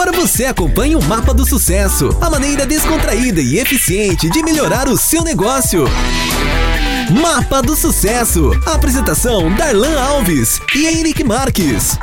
Agora você acompanha o Mapa do Sucesso, a maneira descontraída e eficiente de melhorar o seu negócio. Mapa do Sucesso. Apresentação Darlan Alves e Henrique Marques.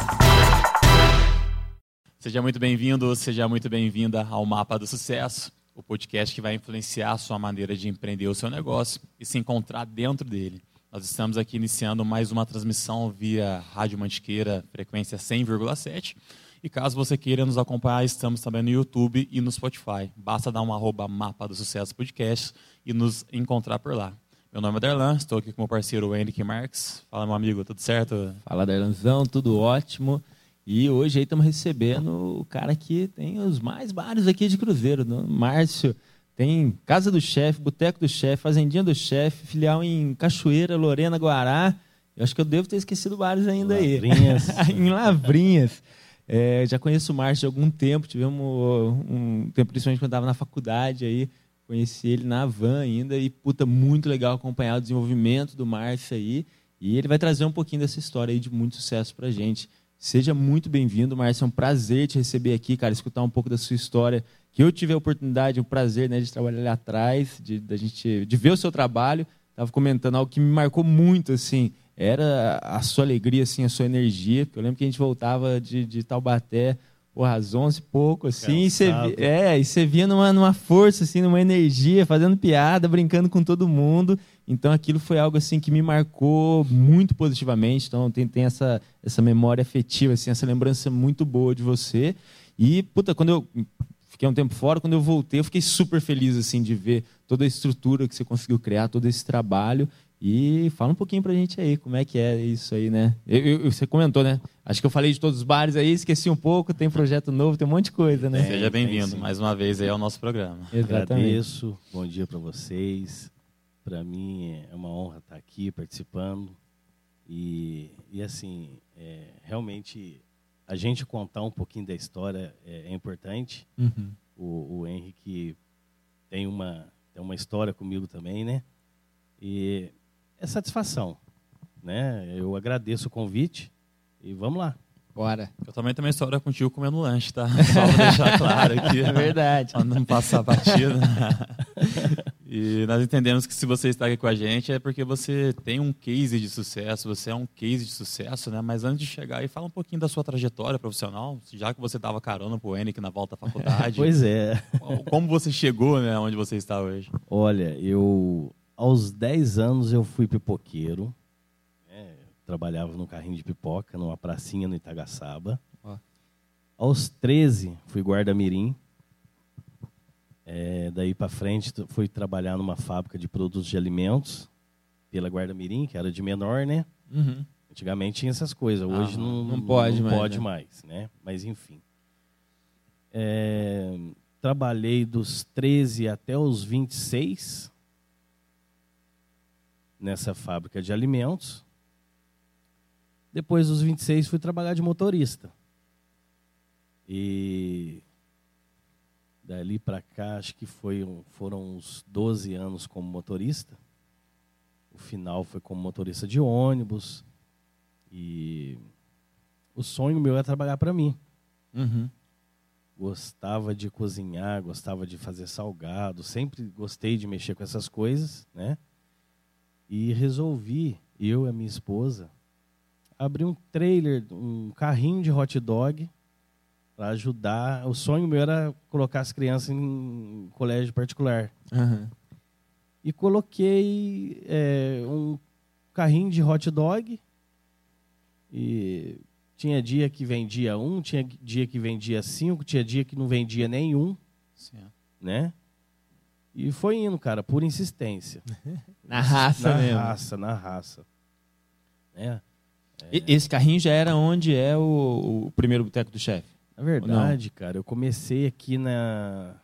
Seja muito bem-vindo, seja muito bem-vinda ao Mapa do Sucesso, o podcast que vai influenciar a sua maneira de empreender o seu negócio e se encontrar dentro dele. Nós estamos aqui iniciando mais uma transmissão via Rádio Mantiqueira, frequência 100,7. E caso você queira nos acompanhar, estamos também no YouTube e no Spotify. Basta dar uma arroba Mapa do Sucesso Podcast e nos encontrar por lá. Meu nome é Darlan, estou aqui com o meu parceiro Henrique Marques. Fala, meu amigo, tudo certo? Fala, Darlanzão, tudo ótimo. E hoje aí estamos recebendo o cara que tem os mais vários aqui de Cruzeiro, né? Márcio. Tem Casa do Chefe, Boteco do Chefe, Fazendinha do Chefe, filial em Cachoeira, Lorena, Guará. Eu acho que eu devo ter esquecido vários ainda Lavrinhas. aí. em Lavrinhas. É, já conheço o Márcio há algum tempo, tivemos um tempo, principalmente quando estava na faculdade aí, conheci ele na van ainda e, puta, muito legal acompanhar o desenvolvimento do Márcio aí. E ele vai trazer um pouquinho dessa história aí de muito sucesso pra gente. Seja muito bem-vindo, Márcio. É um prazer te receber aqui, cara, escutar um pouco da sua história. Que eu tive a oportunidade, o prazer né, de trabalhar ali atrás, de, da gente, de ver o seu trabalho. Estava comentando algo que me marcou muito, assim, era a sua alegria, assim, a sua energia. Eu lembro que a gente voltava de, de Taubaté, porra, às 11 e pouco, assim, e você, é, e você vinha numa, numa força, assim, numa energia, fazendo piada, brincando com todo mundo. Então aquilo foi algo assim que me marcou muito positivamente. Então tem, tem essa, essa memória afetiva, assim, essa lembrança muito boa de você. E, puta, quando eu fiquei um tempo fora, quando eu voltei, eu fiquei super feliz assim de ver toda a estrutura que você conseguiu criar, todo esse trabalho. E fala um pouquinho pra gente aí, como é que é isso aí, né? Eu- eu- você comentou, né? Acho que eu falei de todos os bares aí, esqueci um pouco, tem projeto novo, tem um monte de coisa, né? Seja bem-vindo mais uma vez aí ao nosso programa. Exatamente. Agradeço. Bom dia para vocês. Para mim é uma honra estar aqui participando. E, e assim, é, realmente, a gente contar um pouquinho da história é, é importante. Uhum. O, o Henrique tem uma, tem uma história comigo também, né? E é satisfação. Né? Eu agradeço o convite e vamos lá. Bora. Eu também tenho uma história contigo comendo lanche, tá? Só pra deixar claro aqui. É verdade. Pra não passar batida. E nós entendemos que se você está aqui com a gente é porque você tem um case de sucesso, você é um case de sucesso, né? Mas antes de chegar aí, fala um pouquinho da sua trajetória profissional, já que você estava carona pro Henrique na volta à faculdade. Pois é. Como você chegou, né, onde você está hoje? Olha, eu aos 10 anos eu fui pipoqueiro. né? trabalhava num carrinho de pipoca, numa pracinha no Itagaçaba. Ó. Aos 13 fui guarda-mirim. É, daí para frente fui trabalhar numa fábrica de produtos de alimentos pela guarda-mirim, que era de menor, né? Uhum. Antigamente tinha essas coisas, hoje Ah, não, não pode não mais, pode né? mais, né? Mas enfim. É, trabalhei dos 13 até os 26 nessa fábrica de alimentos. Depois dos 26 fui trabalhar de motorista. E dali para cá, acho que foi foram uns 12 anos como motorista. O final foi como motorista de ônibus. E o sonho meu é trabalhar para mim. Uhum. Gostava de cozinhar, gostava de fazer salgado, sempre gostei de mexer com essas coisas, né? E resolvi, eu e a minha esposa, abrir um trailer, um carrinho de hot dog para ajudar. O sonho meu era colocar as crianças em colégio particular. Uhum. e coloquei é, um carrinho de hot dog e tinha dia que vendia um, tinha dia que vendia cinco, tinha dia que não vendia nenhum, né? E foi indo, cara, por insistência. Na raça na mesmo. raça, na raça. Né? E- Esse carrinho já era onde é o, o primeiro boteco do chefe? Na verdade, cara, eu comecei aqui na,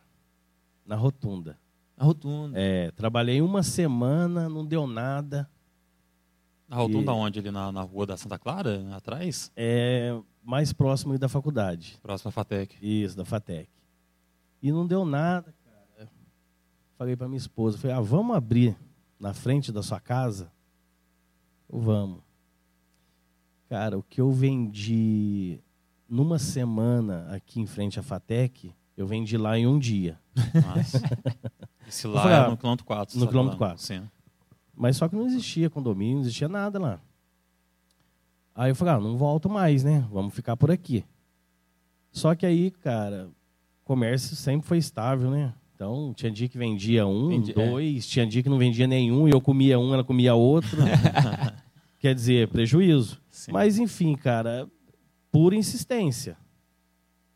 na rotunda. A rotunda. É, trabalhei uma semana, não deu nada. Na rotunda E- onde? Ali na, na rua da Santa Clara, atrás? É, mais próximo da faculdade. Próxima à Fatec. Isso, da FATEC. E não deu nada, cara. Falei pra minha esposa, falei, ah, vamos abrir na frente da sua casa? Vamos. Cara, o que eu vendi numa semana aqui em frente à Fatec, eu vendi lá em um dia. Nossa. Esse lá falei, é ah, no quilômetro 4. no quilômetro falando? 4. Sim. Mas só que não existia condomínio, não existia nada lá. Aí eu falei, ah, não volto mais, né? Vamos ficar por aqui. Só que aí, cara, comércio sempre foi estável, né? Então, tinha dia que vendia um, Vendi- é. dois, tinha dia que não vendia nenhum, e eu comia um, ela comia outro. Quer dizer, prejuízo. Sim. Mas, enfim, cara, pura insistência.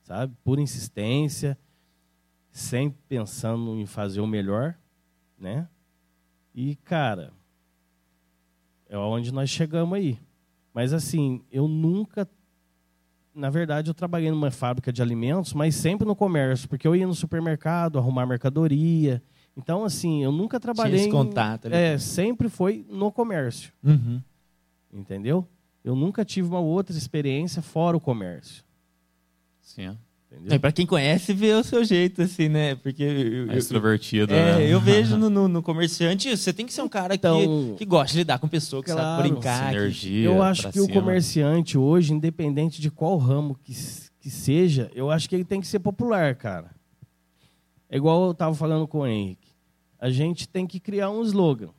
Sabe? Pura insistência, sempre pensando em fazer o melhor, né? E, cara, é onde nós chegamos aí. Mas, assim, eu nunca. Na verdade, eu trabalhei numa fábrica de alimentos, mas sempre no comércio, porque eu ia no supermercado arrumar mercadoria. Então, assim, eu nunca trabalhei. esse em- contato ali. É, sempre foi no comércio, Uhum. entendeu? Eu nunca tive uma outra experiência fora o comércio. Sim. Entendeu? É, pra quem conhece, vê o seu jeito, assim, né? Porque eu, É eu- extrovertido, é, né? eu vejo no, no- no comerciante, você tem que ser um cara Então- que, que gosta de lidar com pessoa, que Claro. sabe brincar. que- Sinergia. Eu acho pra que o cima. comerciante hoje, independente de qual ramo que, que seja, eu acho que ele tem que ser popular, cara. É igual eu estava falando com o Henrique. A gente tem que criar um slogan.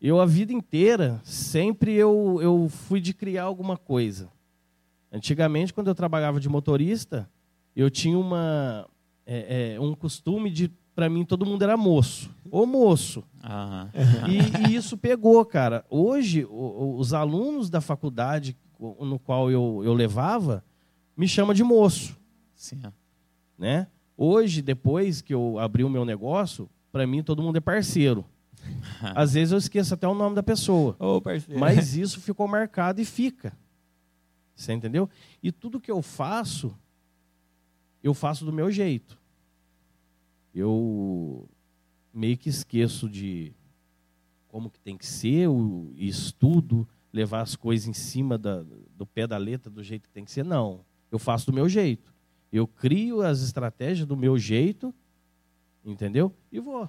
Eu, a vida inteira, sempre eu, eu fui de criar alguma coisa. Antigamente, quando eu trabalhava de motorista, eu tinha uma, é, é, um costume de, para mim, todo mundo era moço. Ô moço. Aham. E, e isso pegou, cara. Hoje, o- os alunos da faculdade no qual eu, eu levava me chamam de moço, Sim. né? Hoje, depois que eu abri o meu negócio, para mim todo mundo é parceiro. Às vezes eu esqueço até o nome da pessoa, parceiro. mas isso ficou marcado e fica. Você entendeu? E tudo que eu faço, eu faço do meu jeito. Eu meio que esqueço de como que tem que ser, o estudo, levar as coisas em cima da- do pé da letra do jeito que tem que ser. Não. Eu faço do meu jeito. Eu crio as estratégias do meu jeito, entendeu? E vou.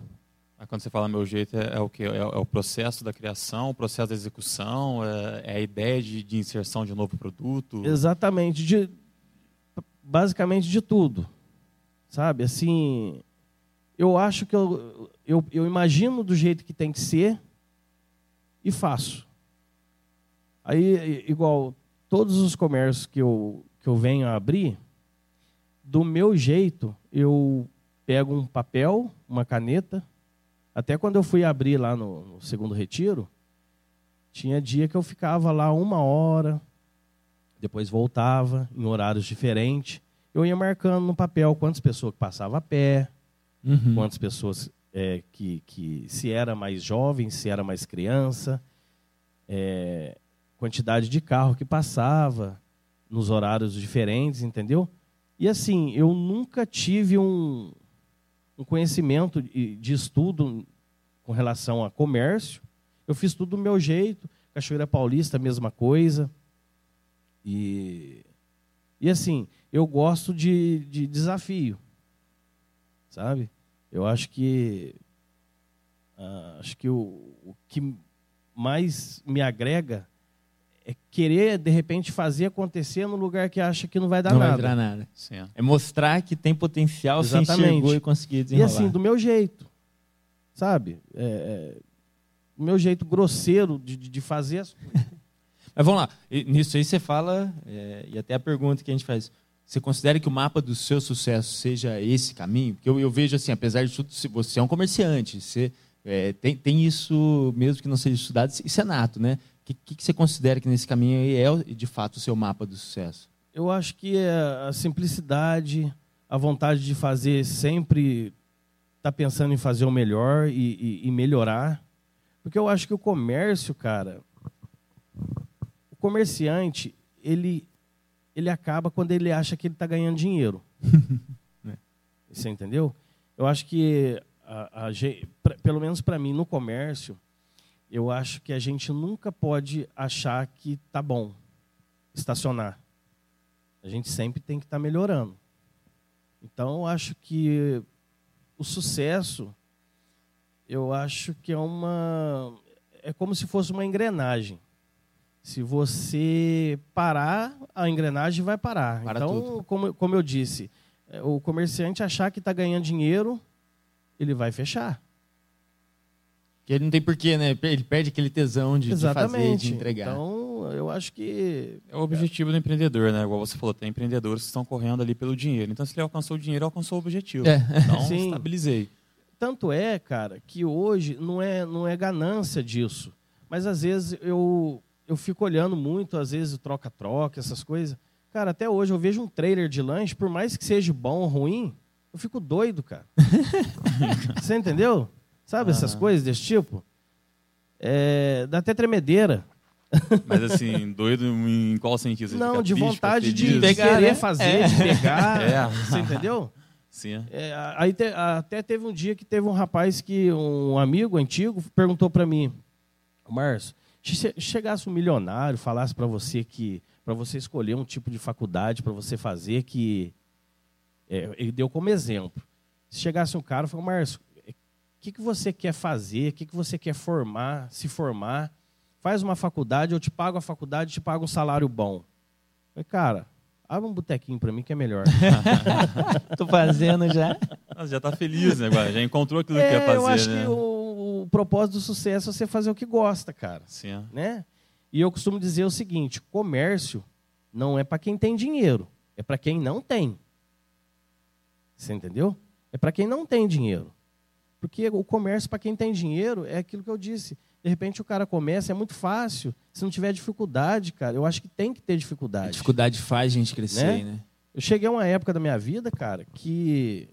Mas quando você fala meu jeito, é, é o quê? É, é o processo da criação, o processo da execução, é, é a ideia de, de inserção de um novo produto? Exatamente. De, basicamente de tudo. Sabe? Assim, eu acho que eu, eu, eu imagino do jeito que tem que ser e faço. Aí, igual, todos os comércios que eu, que eu venho a abrir, do meu jeito, eu pego um papel, uma caneta. Até quando eu fui abrir lá no, no segundo retiro, tinha dia que eu ficava lá uma hora, depois voltava em horários diferentes. Eu ia marcando no papel quantas pessoas que passavam a pé, Uhum. quantas pessoas é, que, que se era mais jovem, se era mais criança, é, quantidade de carro que passava nos horários diferentes, entendeu? E assim, eu nunca tive um, um conhecimento de, de estudo com relação a comércio. Eu fiz tudo do meu jeito. Cachoeira Paulista, a mesma coisa. E, e assim, eu gosto de, de desafio sabe? Eu acho que ah, acho que o, o que mais me agrega é querer de repente fazer acontecer no lugar que acha que não vai dar não vai nada. virar nada. Sim. É mostrar que tem potencial, se Exatamente. enxergou e conseguiu E desenrolar. assim, do meu jeito, sabe? É, é, do meu jeito grosseiro de, de de fazer as coisas. Mas vamos lá, nisso aí você fala, é, e até a pergunta que a gente faz, você considera que o mapa do seu sucesso seja esse caminho? Porque eu, eu vejo assim, apesar de tudo, você é um comerciante, você é, tem, tem isso, mesmo que não seja estudado, isso é nato, né? O que, que, você considera que nesse caminho aí é, de fato, o seu mapa do sucesso? Eu acho que é a simplicidade, a vontade de fazer sempre estar pensando em fazer o melhor e, e- e melhorar. Porque eu acho que o comércio, cara, comerciante, ele, ele acaba quando ele acha que ele está ganhando dinheiro. Você entendeu? Eu acho que, a, a pra- pelo menos para mim, no comércio, eu acho que a gente nunca pode achar que tá bom estacionar. A gente sempre tem que estar melhorando. Então, eu acho que o sucesso, eu acho que é uma. É como se fosse uma engrenagem. Se você parar, a engrenagem vai parar. Para então, tudo. Como, como eu disse, é, o comerciante achar que está ganhando dinheiro, ele vai fechar. Que ele não tem porquê, né? Ele perde aquele tesão de, de fazer, Exatamente. de entregar. Então, eu acho que É o objetivo do empreendedor, né? Igual você falou, tem empreendedores que estão correndo ali pelo dinheiro. Então, se ele alcançou o dinheiro, alcançou o objetivo. É. Então, Sim. estabilizei. Tanto é, cara, que hoje não é, não é ganância disso. Mas às vezes eu, eu fico olhando muito, às vezes troca-troca, essas coisas. Cara, até hoje eu vejo um trailer de lanche, por mais que seja bom ou ruim, eu fico doido, cara. Você entendeu? Sabe essas coisas desse tipo? É, dá até tremedeira. Mas assim, doido em qual sentido? Você não, fica de vontade de? Pegar, querer né? fazer, É. de pegar. É. Você entendeu? Sim. É, aí te- até teve um dia que teve um rapaz que um amigo antigo perguntou para mim, Márcio, chegasse um milionário, falasse para você que para você escolher um tipo de faculdade para você fazer que é, ele deu como exemplo. Se chegasse um cara, e falou, Márcio, o que, que você quer fazer? O que, que você quer formar? Se formar? Faz uma faculdade, eu te pago a faculdade, te pago um salário bom. Eu falei, cara, abre um botequinho para mim que é melhor. Tô fazendo já. Ah, já tá feliz, né? Agora? Já encontrou aquilo que É, quer fazer, eu acho né? que o propósito do sucesso é você fazer o que gosta, cara. Sim. Né? E eu costumo dizer o seguinte: comércio não é para quem tem dinheiro, é para quem não tem. Você entendeu? É para quem não tem dinheiro. Porque o comércio, para quem tem dinheiro, é aquilo que eu disse. De repente o cara começa, é muito fácil. Se não tiver dificuldade, cara, eu acho que tem que ter A dificuldade. dificuldade faz a gente crescer, Né? né? Eu cheguei a uma época da minha vida, cara, que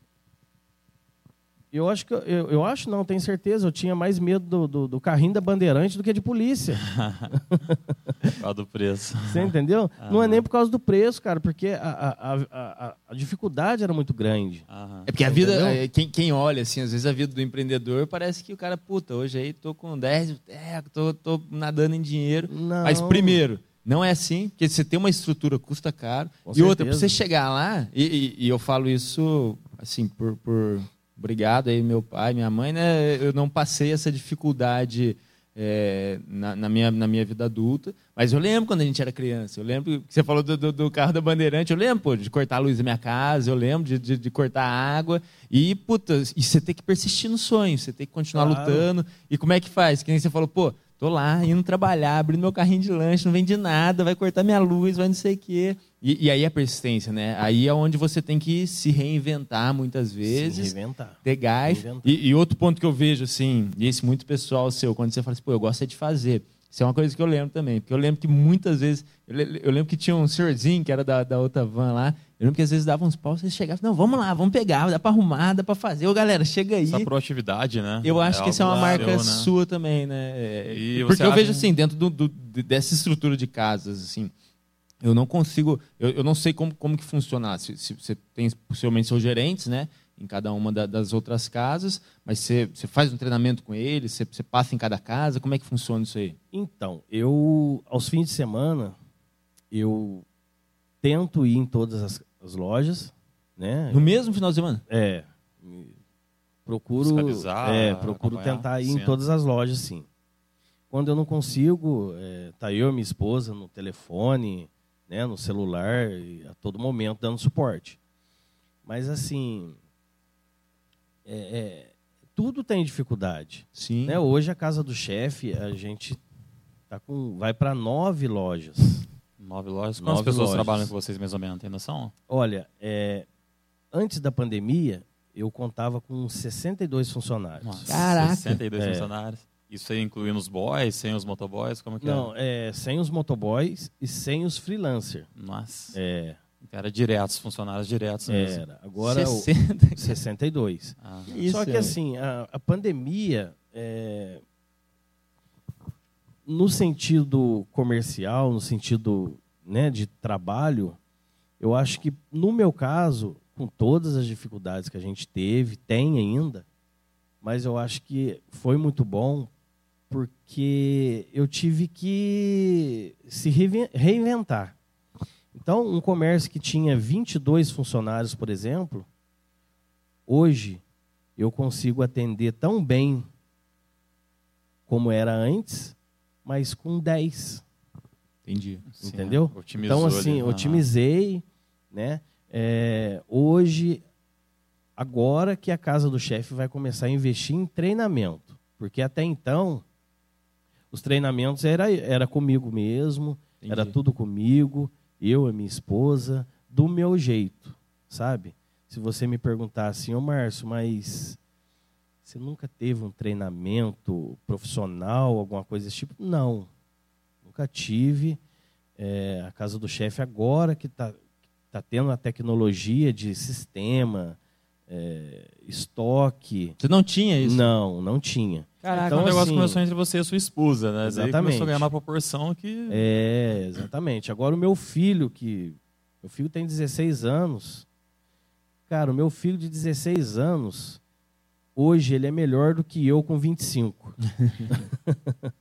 eu acho que eu, eu, acho não, tenho certeza, eu tinha mais medo do, do, do carrinho da Bandeirante do que de polícia. Por causa do preço. Você entendeu? Não é nem por causa do preço, cara, porque a, a, a, a, dificuldade era muito grande. Aham. É porque a vida, é, quem, quem olha, assim, às vezes a vida do empreendedor parece que o cara, puta, hoje aí tô com 10, é, tô, tô nadando em dinheiro. Não. Mas primeiro, não é assim, porque você tem uma estrutura, custa caro. Com e outra, para certeza. você chegar lá, e, e- e eu falo isso, assim, por, por obrigado aí, meu pai, minha mãe, né? Eu não passei essa dificuldade é, na, na minha, na minha vida adulta, mas eu lembro quando a gente era criança. Eu lembro que você falou do, do- do carro da Bandeirante, eu lembro pô, de cortar a luz da minha casa, eu lembro de, de, de cortar a água. E, puta, e você tem que persistir no sonho, você tem que continuar Claro. lutando. E como é que faz? Que nem você falou, pô, tô lá indo trabalhar, abrindo meu carrinho de lanche, não vende nada, vai cortar minha luz, vai não sei o quê. E, e aí a persistência, né? Aí é onde você tem que se reinventar muitas Se vezes, reinventar. ter gás. Reinventar. E, e outro ponto que eu vejo, assim, e esse muito pessoal seu, quando você fala assim, pô, eu gosto é de fazer. Isso é uma coisa que eu lembro também, porque eu lembro que muitas vezes, eu lembro que tinha um senhorzinho que era da, da outra van lá, eu lembro que às vezes dava uns paus, vocês chegavam, não, vamos lá, vamos pegar, dá pra arrumar, dá pra fazer. Ô, galera, chega aí. Essa proatividade, né? Eu acho que essa é uma marca seu, né? sua também, né? É, E Porque você eu acha- vejo assim, dentro do, do- de- dessa estrutura de casas, assim, eu não consigo, eu, eu não sei como, como que funciona. Se, se você tem possivelmente seus gerentes, né? Em cada uma da- das outras casas, mas você, você faz um treinamento com eles, você, você passa em cada casa, como é que funciona isso aí? Então, eu, aos fins de semana, eu tento ir em todas as, as lojas, né? No mesmo final de semana? É. Procuro, Fiscalizar, é, procuro tentar ir sim. em todas as lojas, sim. Quando eu não consigo, é, tá eu e minha esposa no telefone, né, no celular, a todo momento dando suporte. Mas assim, é, é, tudo tem dificuldade. Sim. Né? Hoje a casa do chefe, a gente tá com, vai para nove lojas. Nove lojas. Quantas Nove pessoas lojas. trabalham com vocês, mais ou menos? Tem noção? Olha, é, antes da pandemia, eu contava com 62 funcionários. Nossa, Caraca. 62 É. funcionários. Isso aí incluindo os boys, sem os motoboys? Como que Não, é, sem os motoboys e sem os freelancers. é? Nossa. É, Era diretos, funcionários diretos mesmo. era. Agora, o 60. 62. Ah, Isso, Só que é. assim, a, a pandemia, é, no sentido comercial, no sentido né, de trabalho, eu acho que no meu caso, com todas as dificuldades que a gente teve, tem ainda, mas eu acho que foi muito bom porque eu tive que se reinven- reinventar. Então, um comércio que tinha 22 funcionários, por exemplo, hoje eu consigo atender tão bem como era antes, mas com 10. Entendi. Sim, entendeu? otimizou Então, assim, ali. Otimizei, né? É, hoje, agora que a casa do chefe vai começar a investir em treinamento. Porque até então, os treinamentos era, era comigo mesmo, Entendi. era tudo comigo, eu e minha esposa, do meu jeito, sabe? Se você me perguntar assim, ô Márcio, mas você nunca teve um treinamento profissional, alguma coisa desse tipo? Não, nunca tive. É, a casa do chefe agora que está tá tendo a tecnologia de sistema, é, estoque. Você não tinha isso? Não, não tinha. Caraca, Então, o negócio assim- começou entre você e sua esposa, né? Daí Exatamente. começou a ganhar uma proporção que. É, exatamente. Agora o meu filho, que. Meu filho tem 16 anos. Cara, o meu filho de 16 anos, hoje ele é melhor do que eu com 25.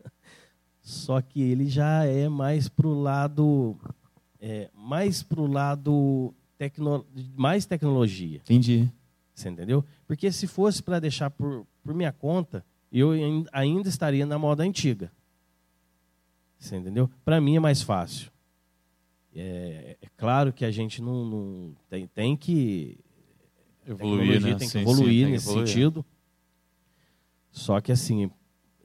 Só que ele já é mais pro lado. É, mais pro lado. Tecno, mais tecnologia. Entendi. Você entendeu? Porque se fosse para deixar por, por minha conta, eu ain- ainda estaria na moda antiga. Você entendeu? Para mim é mais fácil. É, é claro que a gente não, não- tem, tem que Evoluir, tecnologia né? tem que Sim, sim, evoluir tem que nesse evoluir. sentido. Só que assim,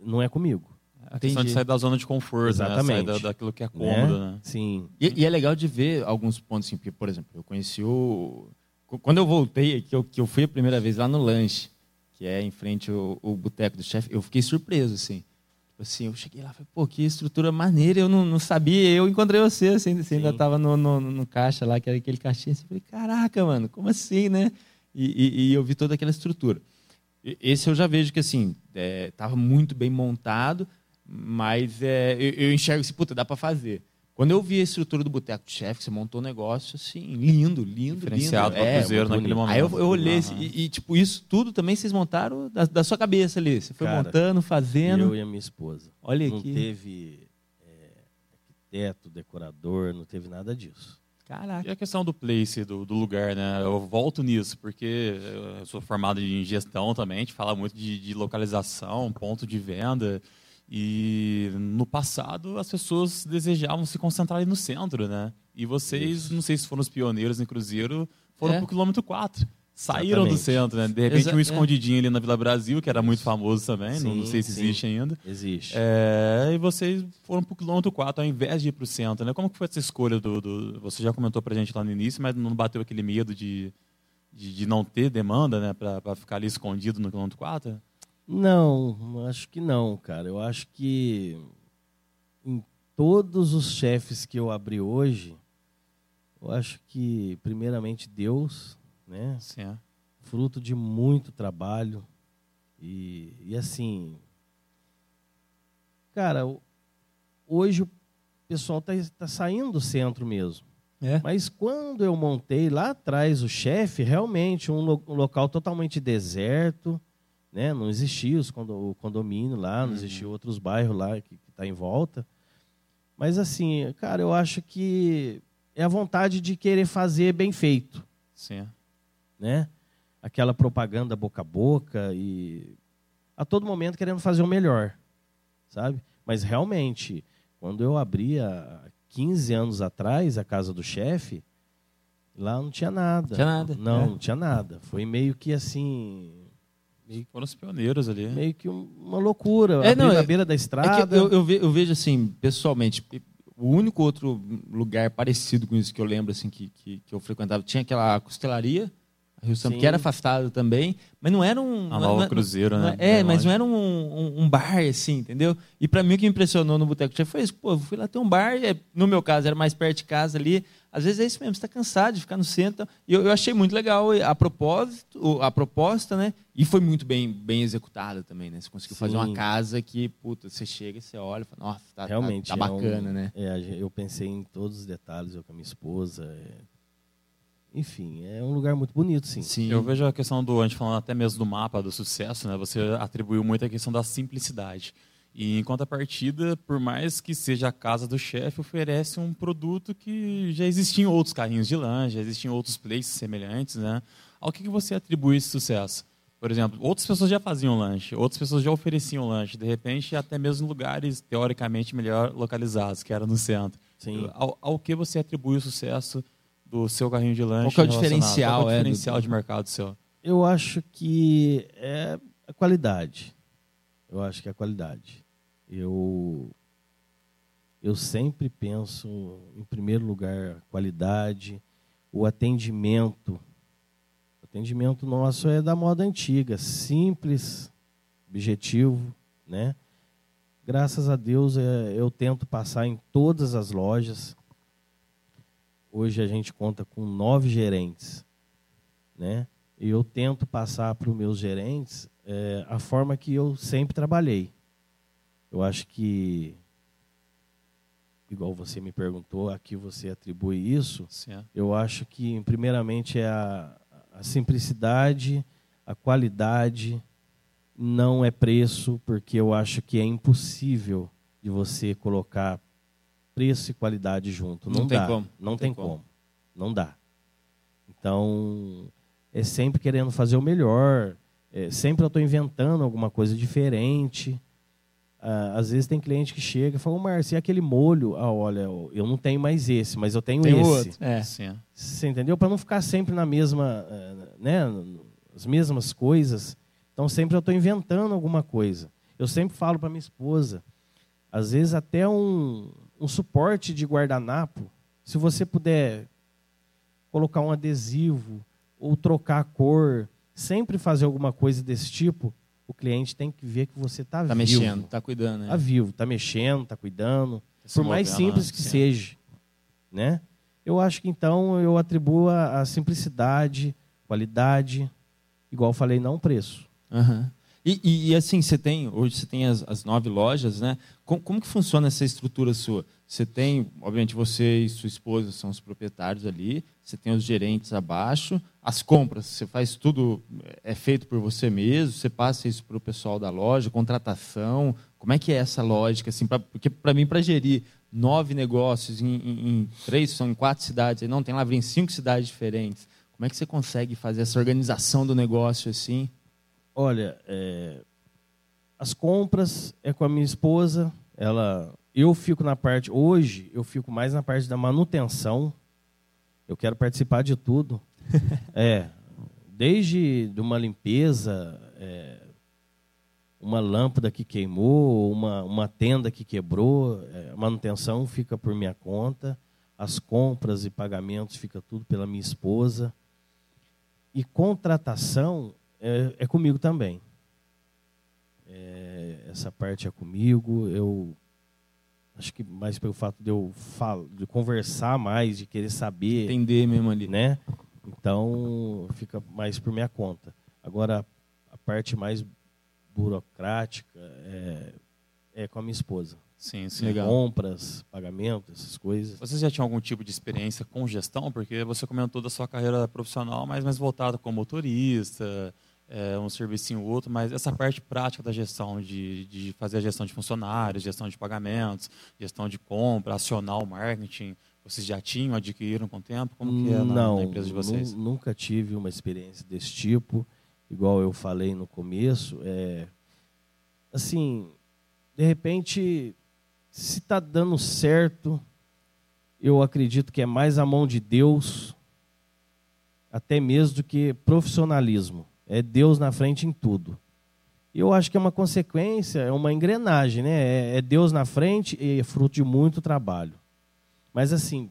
não é comigo. A questão de Entendi. sair da zona de conforto, né? Exatamente. Sair da, daquilo que é cômodo, né? Sim. E, e é legal de ver alguns pontos, assim, porque, por exemplo, eu conheci o. qu- Quando eu voltei, que eu, que eu fui a primeira vez lá no lanche, que é em frente ao, ao boteco do chefe, eu fiquei surpreso, assim. Tipo assim, eu cheguei lá e falei, pô, que estrutura maneira, eu não, não sabia, eu encontrei você, assim, você ainda Sim. estava no, no, no caixa lá, que era aquele caixinha, assim, eu falei, caraca, mano, como assim, né? E, e- e eu vi toda aquela estrutura. Esse eu já vejo que, assim, estava muito bem montado, mas é, eu, eu enxergo assim, puta, dá para fazer. Quando eu vi a estrutura do Boteco de Chefe, você montou um negócio assim, lindo, lindo, Diferenciado lindo. para É, naquele momento. Aí eu, eu olhei assim, e, e, tipo, isso tudo também vocês montaram da, da sua cabeça ali. Você foi Cara, montando, fazendo. Eu e a minha esposa. Olha Não aqui. teve é, arquiteto, decorador, não teve nada disso. Caraca. E a questão do place, do, do lugar, né? Eu volto nisso, porque eu sou formado em gestão também, a gente fala muito de, de localização, ponto de venda. E no passado as pessoas desejavam se concentrar ali no centro, né? E vocês, não sei se foram os pioneiros em Cruzeiro, foram É. para o quilômetro 4. Saíram do Exatamente. centro, né? De repente Exa- um é. escondidinho ali na Vila Brasil, que era muito famoso também, não, não Sim, sei se sim. existe ainda. Existe. É, e vocês foram para o quilômetro 4 ao invés de ir para o centro, né? Como que foi essa escolha do, do- Você já comentou para a gente lá no início, mas não bateu aquele medo de, de, de não ter demanda, né? Para ficar ali escondido no quilômetro 4? Não, acho que não, cara. Eu acho que em todos os chefes que eu abri hoje, eu acho que primeiramente Deus, né? Sim, é. Fruto de muito trabalho e, e assim, cara, hoje o pessoal está tá saindo do centro mesmo. É. Mas quando eu montei lá atrás o chefe, realmente um, lo- um local totalmente deserto, né? Não existia os condo- o condomínio lá, não existia outros bairros lá que está em volta. Mas assim, cara, eu acho que é a vontade de querer fazer bem feito, Sim. É. né? Aquela propaganda boca a boca e a todo momento querendo fazer o melhor, sabe? Mas realmente, quando eu abri há 15 anos atrás a casa do chefe, lá não tinha nada. Tinha nada, Não, é. não tinha nada. Foi meio que assim, Foram os pioneiros ali. meio que um- uma loucura. É, não, na é- beira da É estrada. que eu, eu ve- eu vejo assim, pessoalmente, o único outro lugar parecido com isso que eu lembro assim que, que, que eu frequentava tinha aquela costelaria, Rio Sim. que era afastado também, mas não era um. A não- Nova não- Cruzeiro, não- né? É, Bem mas não era um, um, um bar assim, entendeu? E pra mim o que me impressionou no Boteco Chefe foi isso. Pô, eu fui lá ter um bar, é, no meu caso era mais perto de casa ali. Às vezes é isso mesmo, você está cansado de ficar no centro. E eu, eu achei muito legal a propósito, a proposta, né? E foi muito bem, bem executada também, né? Você conseguiu fazer uma Sim. casa que, puta, você chega e você olha e fala, nossa, tá, tá- Realmente. tá, é bacana, um- né? É, eu pensei em todos os detalhes, eu com a minha esposa. é. Enfim, é um lugar muito bonito, sim. Sim. Eu vejo a questão do, a gente falando até mesmo do mapa do sucesso, né? Você atribuiu muito a questão da simplicidade. E em contrapartida, por mais que seja a casa do chefe, oferece um produto que já existia em outros carrinhos de lanche, já existiam outros places semelhantes, né? Ao que, que você atribui esse sucesso? Por exemplo, outras pessoas já faziam lanche, outras pessoas já ofereciam lanche, de repente até mesmo em lugares teoricamente melhor localizados, que era no centro. Sim. Ao, ao que você atribui o sucesso do seu carrinho de lanche? Qual que é o diferencial, Qual é é, o diferencial de mercado seu? Eu acho que é a qualidade. Eu acho que é a qualidade. Eu eu sempre penso em primeiro lugar a qualidade, o atendimento. O atendimento nosso é da moda antiga, simples, objetivo, né? Graças a Deus é, eu tento passar em todas as lojas. Hoje a gente conta com nove gerentes, né? E eu tento passar para os meus gerentes é, a forma que eu sempre trabalhei. Eu acho que, igual você me perguntou, a que você atribui isso, Sim, eu acho que, primeiramente, é a, a simplicidade, a qualidade, não é preço, porque eu acho que é impossível de você colocar preço e qualidade junto. Não, Não tem dá. como. Não Não tem, tem como. como. Não dá. Então, é sempre querendo fazer o melhor. É, sempre eu estou inventando alguma coisa diferente. Ah, às vezes tem cliente que chega e fala, ô Márcio, e aquele molho? Ah, olha, eu não tenho mais esse, mas eu tenho Tem esse. outro. É. Sim, é. Você entendeu? Para não ficar sempre na mesma, eh, né, as mesmas coisas. Então sempre eu estou inventando alguma coisa. Eu sempre falo para minha esposa, às vezes até um, um suporte de guardanapo, se você puder colocar um adesivo ou trocar a cor, sempre fazer alguma coisa desse tipo, o cliente tem que ver que você está Tá vivo. mexendo, tá cuidando, né? Está vivo, está mexendo, está cuidando Se por mais simples né? que Sim. seja, né? Eu acho que então eu atribuo a, a simplicidade, qualidade, igual falei, não preço. Aham. E, e- e, assim, você tem, hoje você tem as, as nove lojas, né? Como, como que funciona essa estrutura sua? Você tem, obviamente, você e sua esposa são os proprietários ali, você tem os gerentes abaixo, as compras, você faz tudo, é feito por você mesmo, você passa isso para o pessoal da loja, contratação, como é que é essa lógica? Assim, pra- porque para mim, para gerir nove negócios em, em- em três, são em quatro cidades, não, tem lá em cinco cidades diferentes, como é que você consegue fazer essa organização do negócio assim? Olha, é, as compras é com a minha esposa, ela, eu fico na parte, hoje eu fico mais na parte da manutenção, eu quero participar de tudo. é, desde de uma limpeza, é, uma lâmpada que queimou, uma, uma tenda que quebrou, é, a manutenção fica por minha conta, as compras e pagamentos fica tudo pela minha esposa. E contratação é, é comigo também. É, essa parte é comigo. Eu acho que mais pelo fato de eu fal- de conversar mais, de querer saber, Entender mesmo ali. né? Então fica mais por minha conta. Agora a parte mais burocrática é, é com a minha esposa. Sim, sim. Legal. Compras, pagamentos, essas coisas. Você já tinha algum tipo de experiência com gestão? Porque você comentou da sua carreira profissional, mas mais voltada como motorista, é, um servicinho ou outro, mas essa parte prática da gestão, de, de fazer a gestão de funcionários, gestão de pagamentos, gestão de compra, acionar o marketing, vocês já tinham, adquiriram com o tempo? Como que é na, Não, na empresa de vocês? nu- nunca tive uma experiência desse tipo, igual eu falei no começo. É, assim, de repente, se está dando certo, eu acredito que é mais a mão de Deus, até mesmo do que profissionalismo. É Deus na frente em tudo. E eu acho que é uma consequência, é uma engrenagem, né? É- é Deus na frente e é fruto de muito trabalho. Mas assim,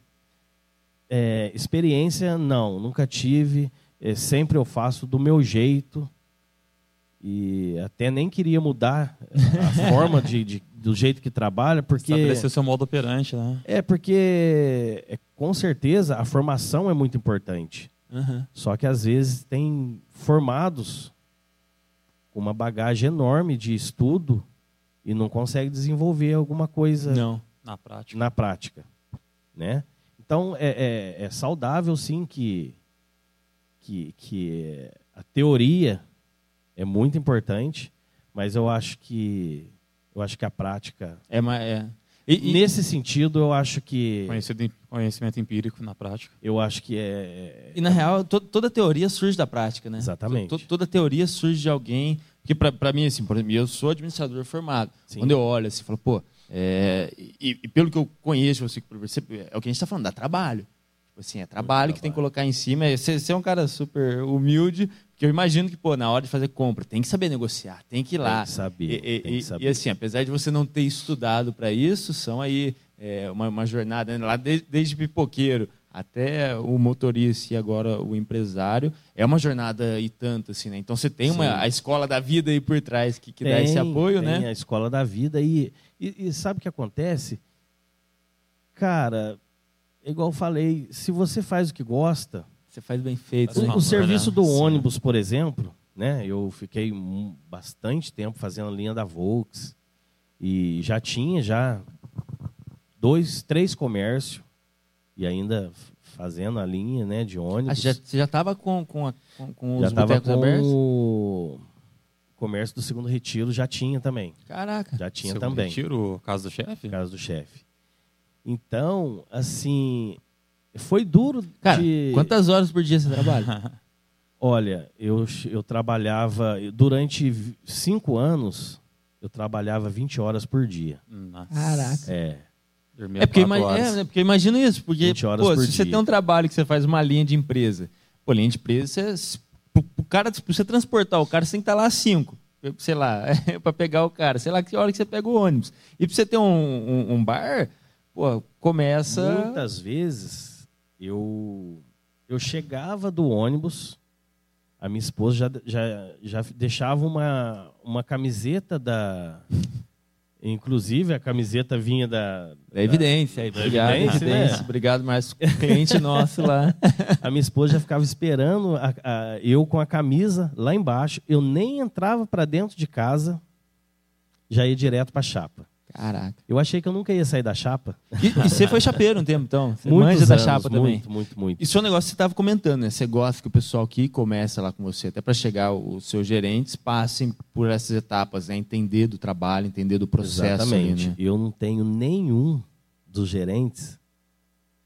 é, experiência, não, nunca tive. É, sempre eu faço do meu jeito. E até nem queria mudar a forma de, de- do jeito que trabalha, porque. Estabelecer seu modo operante, né? É porque, é, com certeza, a formação é muito importante. Aham. Só que às vezes tem formados com uma bagagem enorme de estudo e não consegue desenvolver alguma coisa Não. Na prática. na prática, né? Então é, é- é saudável sim que que, que a teoria é muito importante, mas eu acho que eu acho que a prática É, é. E, e- nesse sentido eu acho que Conhecido, conhecimento empírico na prática. eu acho que é e, na real, to- toda teoria surge da prática, né? Exatamente. To- to- toda teoria surge de alguém. Porque, pra pra mim, assim, por exemplo, eu sou administrador formado. Sim. Quando eu olho assim, eu falo, pô, É, e, e pelo que eu conheço, você, você- é o que a gente está falando, dá trabalho. Tipo assim, é trabalho que tem que colocar em cima. É, Você, você é um cara super humilde, porque eu imagino que, pô, na hora de fazer compra, tem que saber negociar, tem que ir lá. Tem que saber, E, e- tem que saber. e, assim, apesar de você não ter estudado para isso, são aí é, uma, uma jornada né, lá de- desde pipoqueiro até o motorista e agora o empresário. É uma jornada e tanto, assim, né? Então você tem uma, Sim. a escola da vida aí por trás que, que dá Tem, esse apoio, tem né? a escola da vida e, e, e sabe o que acontece? Cara, igual eu falei, se você faz o que gosta, Você faz bem feito. Faz né? o, serviço do Sim. ônibus, por exemplo, né? Eu fiquei bastante tempo fazendo a linha da Volks e já tinha já dois, três comércios e ainda fazendo a linha, né, de Ah, ônibus. você já, você já tava com, com, a- com, com já os estava botecos com abertos? o comércio do segundo retiro, já tinha também. Caraca. Já tinha Segundo também. Retiro, casa do chefe? por causa do chefe. Então, assim, foi duro Cara, de... quantas horas por dia você trabalha? Olha, eu, eu trabalhava, durante cinco anos, eu trabalhava 20 horas por dia. Nossa. Caraca. É, Dormia É porque, é, né, porque imagina isso, porque 20 horas pô, por se você dia. tem um trabalho que você faz uma linha de empresa, pô, linha de empresa, você, pro cara, pra você transportar o cara, você tem que estar lá às 5, sei lá, para pegar o cara, sei lá que hora que você pega o ônibus. E para você ter um, um- um bar, pô, começa... Muitas vezes eu, eu chegava do ônibus, a minha esposa já, já, já deixava uma, uma camiseta da. Inclusive, a camiseta vinha da. É evidência, aí, Da obrigado, evidência, evidência, né? obrigado, Márcio, cliente nosso lá. A minha esposa já ficava esperando a- a- eu com a camisa lá embaixo. Eu nem entrava para dentro de casa, já ia direto para a chapa. Caraca. Eu achei que eu nunca ia sair da chapa. E, e você foi chapeiro um tempo, então? Você Muitos manja da anos, chapa também? Muito, muito, muito. Isso é um negócio que você estava comentando, né? Você gosta que o pessoal que começa lá com você, até para chegar os seus gerentes, passem por essas etapas, né? Entender do trabalho, entender do processo Exatamente. ali, né? Eu não tenho nenhum dos gerentes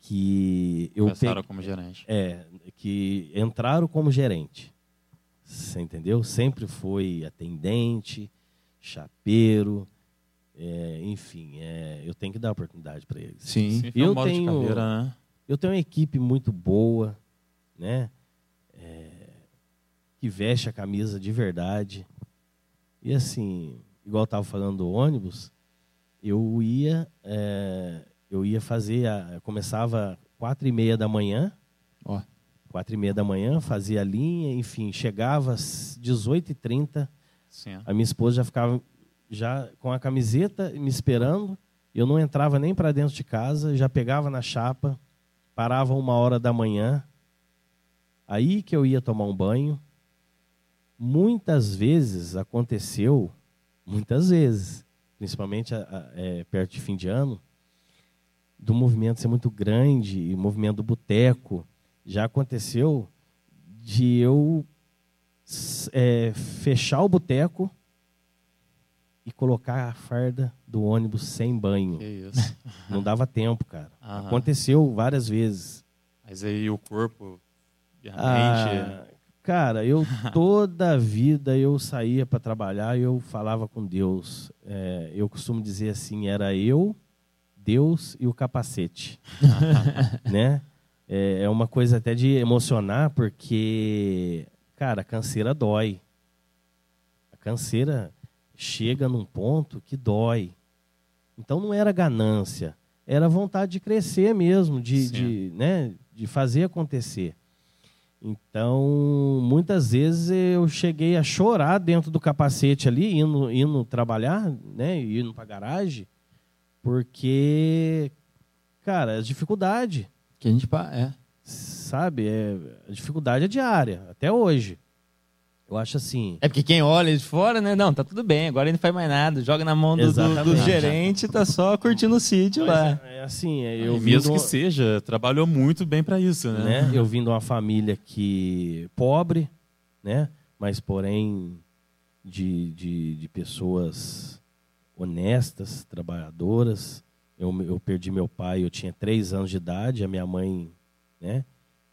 que eu Começaram pe- como gerente. é, que entraram como gerente. Você entendeu? Sempre foi atendente, chapeiro, é, enfim, é, eu tenho que dar oportunidade para eles. Sim. Sim, um eu tenho- carreira, né? Eu tenho uma equipe muito boa, né? É, que veste a camisa de verdade. E assim, igual eu estava falando do ônibus, eu ia, é, eu ia fazer, a, começava quatro e meia da manhã, Ó, quatro e meia da manhã, fazia a linha, enfim, chegava às 18h30, Sim. é. a minha esposa já ficava já com a camiseta me esperando. Eu não entrava nem para dentro de casa, já pegava na chapa, parava uma hora da manhã. Aí que eu ia tomar um banho. Muitas vezes aconteceu, muitas vezes, principalmente é, perto de fim de ano, do movimento ser muito grande, o movimento do boteco. Já aconteceu de eu é, fechar o boteco e colocar a farda do ônibus sem banho. Não dava tempo, cara. Aham. Aconteceu várias vezes. Mas aí o corpo a Ah, mente. cara, eu toda a vida eu saía para trabalhar e eu falava com Deus. É, eu costumo dizer assim, era eu, Deus e o capacete, né? É, é uma coisa até de emocionar porque, cara, a canseira dói. A canseira chega num ponto que dói. Então não era ganância, era vontade de crescer mesmo, de, de, né, de fazer acontecer. Então, muitas vezes eu cheguei a chorar dentro do capacete ali, indo, indo trabalhar, né, indo para garagem, porque, cara, a dificuldade, que a gente... pa- É. sabe? É, a dificuldade é diária, até hoje. Eu acho assim. É porque quem olha de fora, né? Não, tá tudo bem, agora ele não faz mais nada. Joga na mão do, do, do gerente, tá só curtindo o sítio lá. É, é assim, é, eu E vim mesmo que seja, trabalhou muito bem para isso, né? né? Eu vim de uma família que pobre, né? Mas porém de, de, de pessoas honestas, trabalhadoras. Eu, eu perdi meu pai, eu tinha três anos de idade, a minha mãe, né?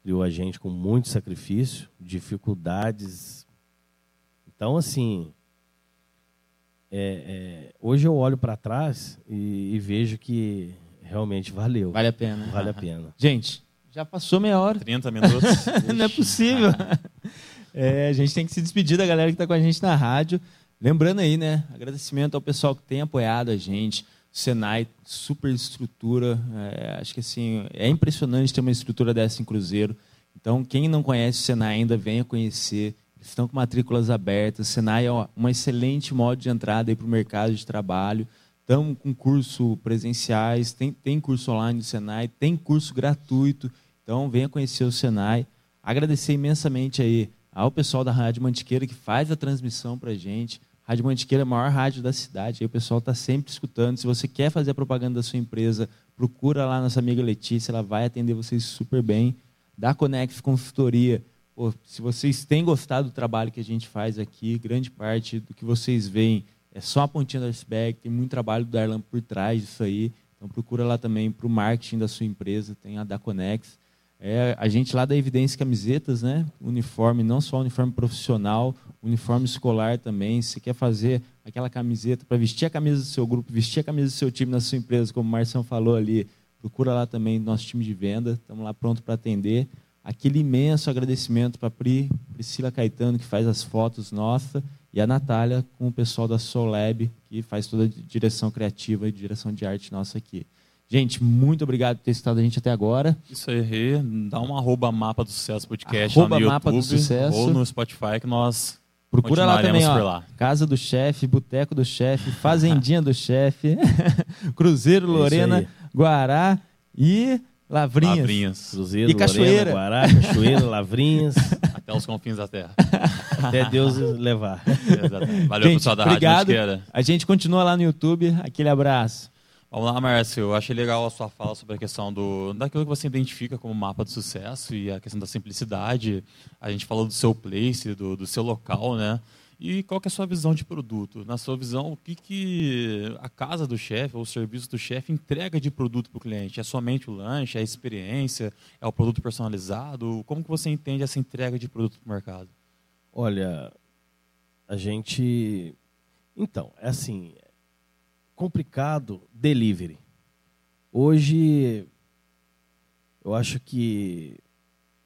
Criou a gente com muito sacrifício, dificuldades. Então, assim, é, é, hoje eu olho para trás e, e, vejo que realmente valeu. Vale a pena. Vale a pena. Gente, já passou meia hora. 30 minutos. Não é possível. É, a gente tem que se despedir da galera que está com a gente na rádio. Lembrando aí, né? Agradecimento ao pessoal que tem apoiado a gente. O Senai, super estrutura. É, acho que assim, é impressionante ter uma estrutura dessa em Cruzeiro. Então, quem não conhece o Senai ainda, venha conhecer. Estão com matrículas abertas. Senai é um excelente modo de entrada para o mercado de trabalho. Estamos com curso presenciais, tem, tem curso online do Senai, tem curso gratuito. Então, venha conhecer o Senai. Agradecer imensamente aí ao pessoal da Rádio Mantiqueira que faz a transmissão para a gente. Rádio Mantiqueira é a maior rádio da cidade, aí o pessoal está sempre escutando. Se você quer fazer a propaganda da sua empresa, procura lá nossa amiga Letícia, ela vai atender vocês super bem. Da Conex Consultoria, Pô, se vocês têm gostado do trabalho que a gente faz aqui, grande parte do que vocês veem é só a pontinha do iceberg, tem muito trabalho do Darlan por trás disso aí. Então procura lá também para o marketing da sua empresa, tem a da Conex. É, a gente lá da Evidência Camisetas, né? Uniforme, não só uniforme profissional, uniforme escolar também. Se quer fazer aquela camiseta para vestir a camisa do seu grupo, vestir a camisa do seu time na sua empresa, como o Marção falou ali, procura lá também nosso time de venda. Estamos lá pronto para atender. Aquele imenso agradecimento para a Pri, Priscila Caetano, que faz as fotos nossa, e a Natália, com o pessoal da Solab, que faz toda a direção criativa e direção de arte nossa aqui. Gente, muito obrigado por ter estado a gente até agora. Isso aí, dá um arroba mapa do sucesso podcast arroba lá no mapa YouTube do sucesso. ou no Spotify que nós Procura lá também, ó, lá. Casa do Chefe, Boteco do Chefe, Fazendinha do Chefe, Cruzeiro, Lorena, Guará e Lavrinhas. Lavrinhas. Cruzeiro, E Cachoeira. Lorena, Guará, Cachoeira, Lavrinhas, Até os confins da terra. até Deus levar. Exatamente. Valeu, Gente, pessoal da obrigado. Rádio Mantiqueira. A gente continua lá no YouTube. Aquele abraço. Vamos lá, Márcio. Eu achei legal a sua fala sobre a questão do, daquilo que você identifica como mapa do sucesso e a questão da simplicidade. A gente falou do seu place, do, do seu local, né? E qual que é a sua visão de produto? Na sua visão, o que, que a casa do chefe ou o serviço do chefe entrega de produto para o cliente? É somente o lanche, é a experiência, é o produto personalizado? Como que você entende essa entrega de produto para o mercado? Olha, a gente. Então, é assim. Complicado delivery. Hoje, eu acho que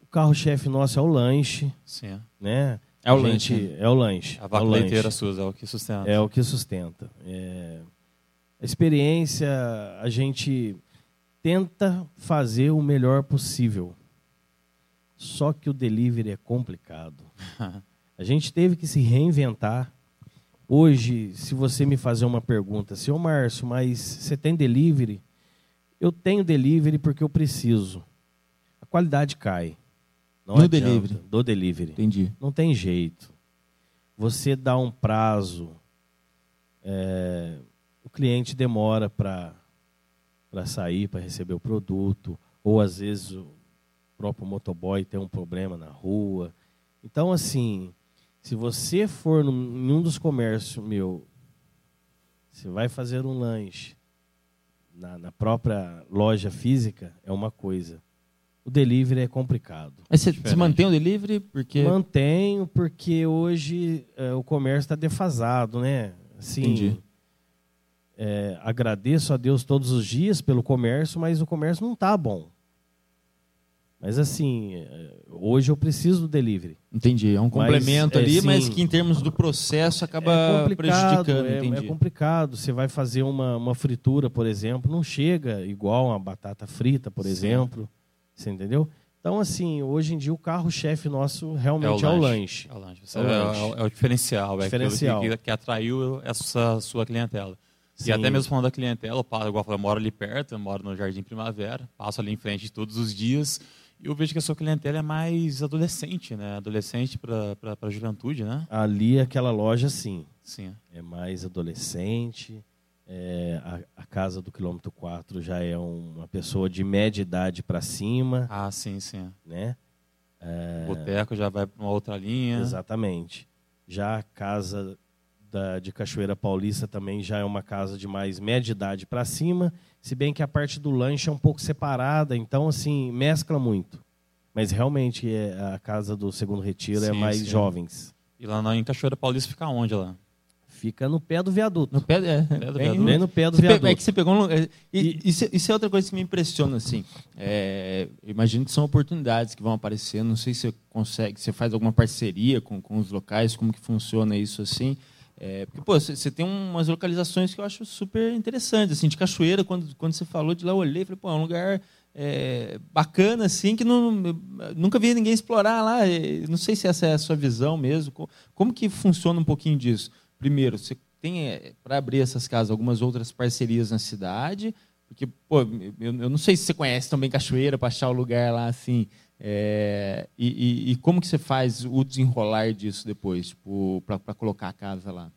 o carro-chefe nosso é o lanche, Sim. né? É o lanche, gente- É o lanche. A é vaca lanche. leiteira é o que sustenta. É o que sustenta. É, A experiência, a gente tenta fazer o melhor possível. Só que o delivery é complicado. A gente teve que se reinventar. Hoje, se você me fazer uma pergunta, seu Márcio, mas você tem delivery? Eu tenho delivery porque eu preciso. A qualidade cai. Não No adianta. delivery. Do delivery. Entendi. Não tem jeito. Você dá um prazo, é, o cliente demora para sair, para receber o produto, ou às vezes o próprio motoboy tem um problema na rua. Então, assim, se você for num- em um dos comércios meu, você vai fazer um lanche na, na própria loja física, é uma coisa. O delivery é complicado. Mas você, você Diferente. mantém o delivery? Porque. Mantenho, porque hoje é, o comércio está defasado, né? Assim, Entendi. é, agradeço a Deus todos os dias pelo comércio, mas o comércio não está bom. Mas assim, é, hoje eu preciso do delivery. Entendi. É um Mas, complemento é, ali, sim. mas que em termos do processo acaba é prejudicando. é, é complicado. Você vai fazer uma, uma fritura, por exemplo, não chega igual uma batata frita, por Sim. exemplo. Você entendeu? Então, assim, hoje em dia o carro-chefe nosso É realmente é o lanche. É o lanche. Você É o é, lanche. é o- é o diferencial. É Diferencial. aquilo que, que atraiu essa sua clientela. Sim. E até mesmo falando da clientela, eu passo, igual eu falei, eu moro ali perto, eu moro no Jardim Primavera, passo ali em frente todos os dias e eu vejo que a sua clientela é mais adolescente, né? Adolescente para a juventude, né? Ali, aquela loja, sim. Sim. é mais adolescente. É, a, a casa do quilômetro 4 já é um- uma pessoa de média idade para cima, Ah, sim, sim. né? O boteco já vai para uma outra linha. Exatamente. Já a casa da, de Cachoeira Paulista também já é uma casa de mais média idade para cima, se bem que a parte do lanche é um pouco separada, então assim, mescla muito. Mas realmente é, a casa do Segundo Retiro é Sim, mais sim. jovens. E lá na, em Cachoeira Paulista fica onde lá? Fica no pé do viaduto. No pé, é, do bem- viaduto. Bem no pé do Você pe- viaduto. é que você pegou um, é, e, isso, isso é outra coisa que me impressiona assim. É, imagino que são oportunidades que vão aparecer. Não sei se você consegue, você faz alguma parceria com, com os locais, como que funciona isso assim. É, porque pô, você tem umas localizações que eu acho super interessantes, assim, de cachoeira. Quando, quando você falou de lá, eu olhei, e falei, pô, é um lugar é, bacana assim que não, nunca vi ninguém explorar lá. É, Não sei se essa é a sua visão mesmo. Co- Como que funciona um pouquinho disso? Primeiro, você tem para abrir essas casas algumas outras parcerias na cidade, porque pô, eu, eu não sei se você conhece também Cachoeira para achar o lugar lá assim. é, e, e- e como que você faz o desenrolar disso depois, tipo, para colocar a casa lá?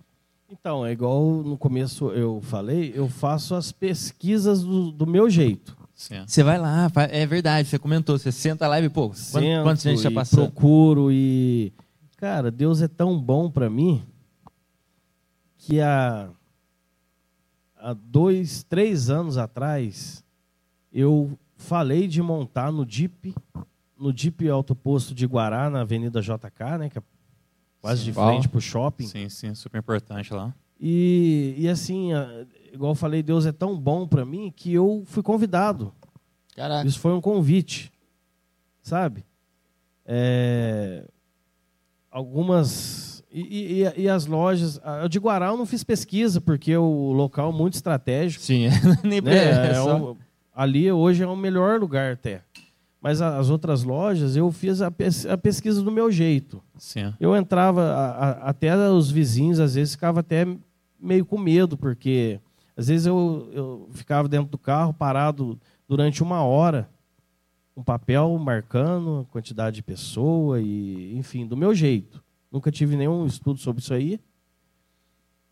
Então, é igual no começo eu falei, eu faço as pesquisas do, do meu jeito. Sim. Você vai lá, é verdade, você comentou, você senta lá e pô, Sento quantos gente já passou? procuro e cara, Deus é tão bom para mim que há há dois, três anos atrás eu falei de montar no Jeep, no Jeep Alto Posto de Guará, na Avenida JK, né, que é quase Sim. de frente pro shopping. Sim, sim, super importante lá. E, e assim, igual eu falei, Deus é tão bom para mim que eu fui convidado. Caraca. Isso foi um convite, sabe? É, algumas e, e- e- as lojas, a de Guará eu não fiz pesquisa porque o local é muito estratégico, Sim, é, nem né? é, É um- ali hoje é o melhor lugar até. Mas as outras lojas eu fiz a, pes- a pesquisa do meu jeito. Sim. Eu entrava, a- a- até os vizinhos às vezes ficavam até meio com medo, porque às vezes eu, eu ficava dentro do carro parado durante uma hora, um papel marcando a quantidade de pessoa e, enfim, do meu jeito. Nunca tive nenhum estudo sobre isso aí.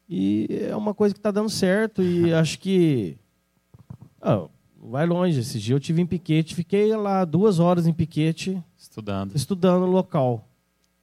E é uma coisa que está dando certo e acho que. Ah, não vai longe. Esse dia eu tive em Piquete, fiquei lá duas horas em Piquete Estudando. estudando o local.